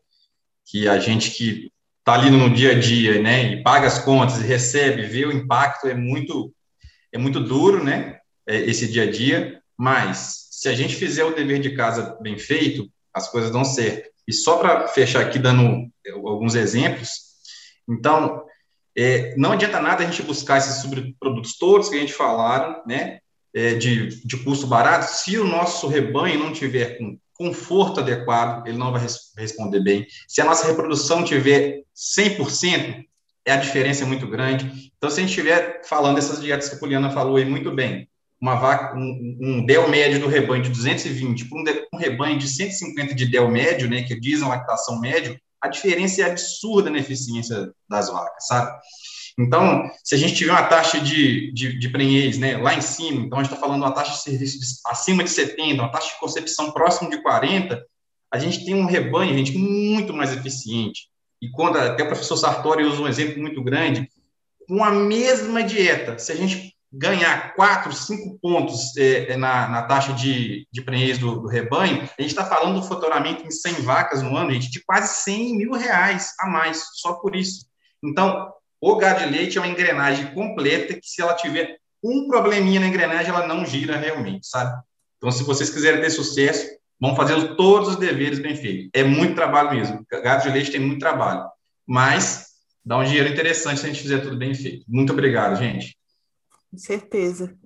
que a gente que está ali no dia a dia, né, e paga as contas e recebe, vê o impacto, é muito, é muito duro, né, é, esse dia a dia, mas se a gente fizer o dever de casa bem feito, as coisas dão certo. E só para fechar aqui, dando alguns exemplos, então, é, não adianta nada a gente buscar esses subprodutos todos que a gente falaram, né, é, de, de custo barato, se o nosso rebanho não tiver com conforto adequado, ele não vai res responder bem. Se a nossa reprodução tiver 100%, é a diferença é muito grande. Então, se a gente estiver falando dessas dietas que a Poliana falou aí muito bem, uma vaca, um, um del médio do rebanho de 220 para um, um, rebanho de 150 de del médio, né, que dizem lactação médio, a diferença é absurda na eficiência das vacas, sabe? Então, se a gente tiver uma taxa de, de, de prenhez né, lá em cima, então a gente está falando uma taxa de serviço de, acima de 70, uma taxa de concepção próxima de 40, a gente tem um rebanho, gente, muito mais eficiente. E quando até o professor Sartori usa um exemplo muito grande, com a mesma dieta, se a gente ganhar 4, 5 pontos é, é, na, na, taxa de, de prenhez do, do, rebanho, a gente está falando do faturamento em 100 vacas no ano, gente, de quase 100 mil reais a mais, só por isso. Então, o gado de leite é uma engrenagem completa que, se ela tiver um probleminha na engrenagem, ela não gira realmente, sabe? Então, se vocês quiserem ter sucesso, vão fazer todos os deveres bem feitos. É muito trabalho mesmo. Gado de leite tem muito trabalho. Mas dá um dinheiro interessante se a gente fizer tudo bem feito. Muito obrigado, gente. Com certeza.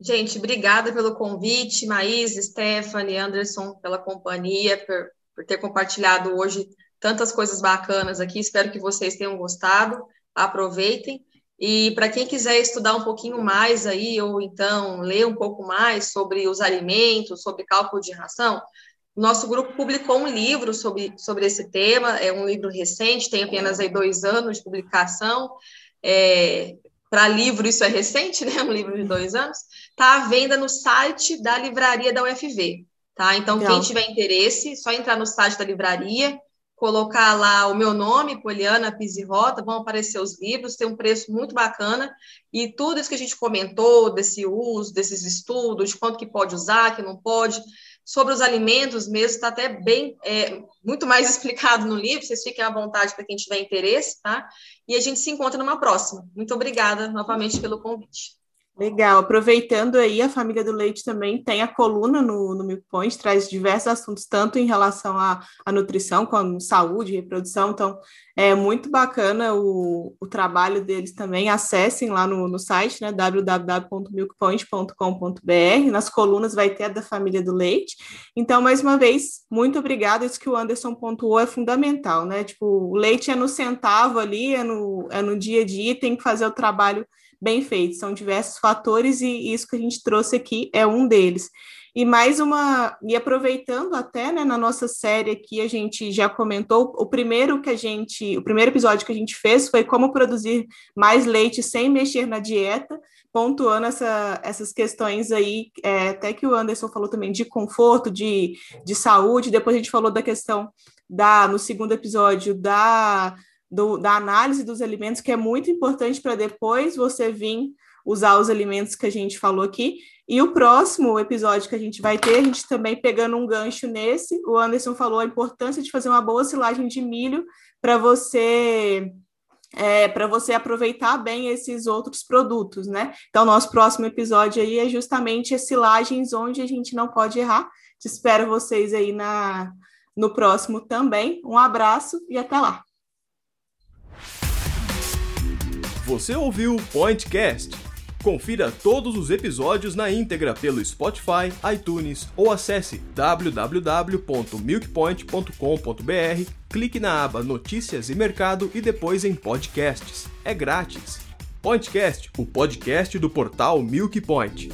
Gente, obrigada pelo convite, Maís, Stephanie, Anderson, pela companhia, por, por ter compartilhado hoje tantas coisas bacanas aqui. Espero que vocês tenham gostado aproveitem. E para quem quiser estudar um pouquinho mais aí, ou então ler um pouco mais sobre os alimentos, sobre cálculo de ração, nosso grupo publicou um livro sobre, sobre esse tema, é um livro recente, tem apenas aí dois anos de publicação. É, para livro, isso é recente, né? Um livro de dois anos. Está à venda no site da livraria da UFV. Tá? Então, Legal. quem tiver interesse, só entrar no site da livraria, colocar lá o meu nome, Poliana Rota, vão aparecer os livros, tem um preço muito bacana, e tudo isso que a gente comentou, desse uso, desses estudos, de quanto que pode usar, que não pode, sobre os alimentos mesmo, está até bem, é, muito mais explicado no livro, vocês fiquem à vontade para quem tiver interesse, tá? E a gente se encontra numa próxima. Muito obrigada novamente pelo convite. Legal, aproveitando aí, a família do leite também tem a coluna no, no Point, traz diversos assuntos, tanto em relação à, à nutrição, como saúde, reprodução, então é muito bacana o, o trabalho deles também, acessem lá no, no site, né, www.milkpoint.com.br, nas colunas vai ter a da família do leite, então, mais uma vez, muito obrigada, isso que o Anderson pontuou é fundamental, né, tipo, o leite é no centavo ali, é no, é no dia a dia, tem que fazer o trabalho bem feito. São diversos fatores e isso que a gente trouxe aqui é um deles. E mais uma, e aproveitando até, né, na nossa série aqui, a gente já comentou, o primeiro que a gente, o primeiro episódio que a gente fez foi como produzir mais leite sem mexer na dieta, pontuando essa, essas questões aí, é, até que o Anderson falou também de conforto, de, de saúde, depois a gente falou da questão da, no segundo episódio, da do, da análise dos alimentos, que é muito importante para depois você vir usar os alimentos que a gente falou aqui. E o próximo episódio que a gente vai ter, a gente também pegando um gancho nesse, o Anderson falou a importância de fazer uma boa silagem de milho para você é, para você aproveitar bem esses outros produtos, né? Então, nosso próximo episódio aí é justamente as silagens onde a gente não pode errar. Te espero vocês aí na, no próximo também. Um abraço e até lá. Você ouviu o Pointcast? Confira todos os episódios na íntegra pelo Spotify, iTunes ou acesse www.milkpoint.com.br, clique na aba Notícias e Mercado e depois em Podcasts. É grátis. Pointcast, o podcast do portal Milk Point.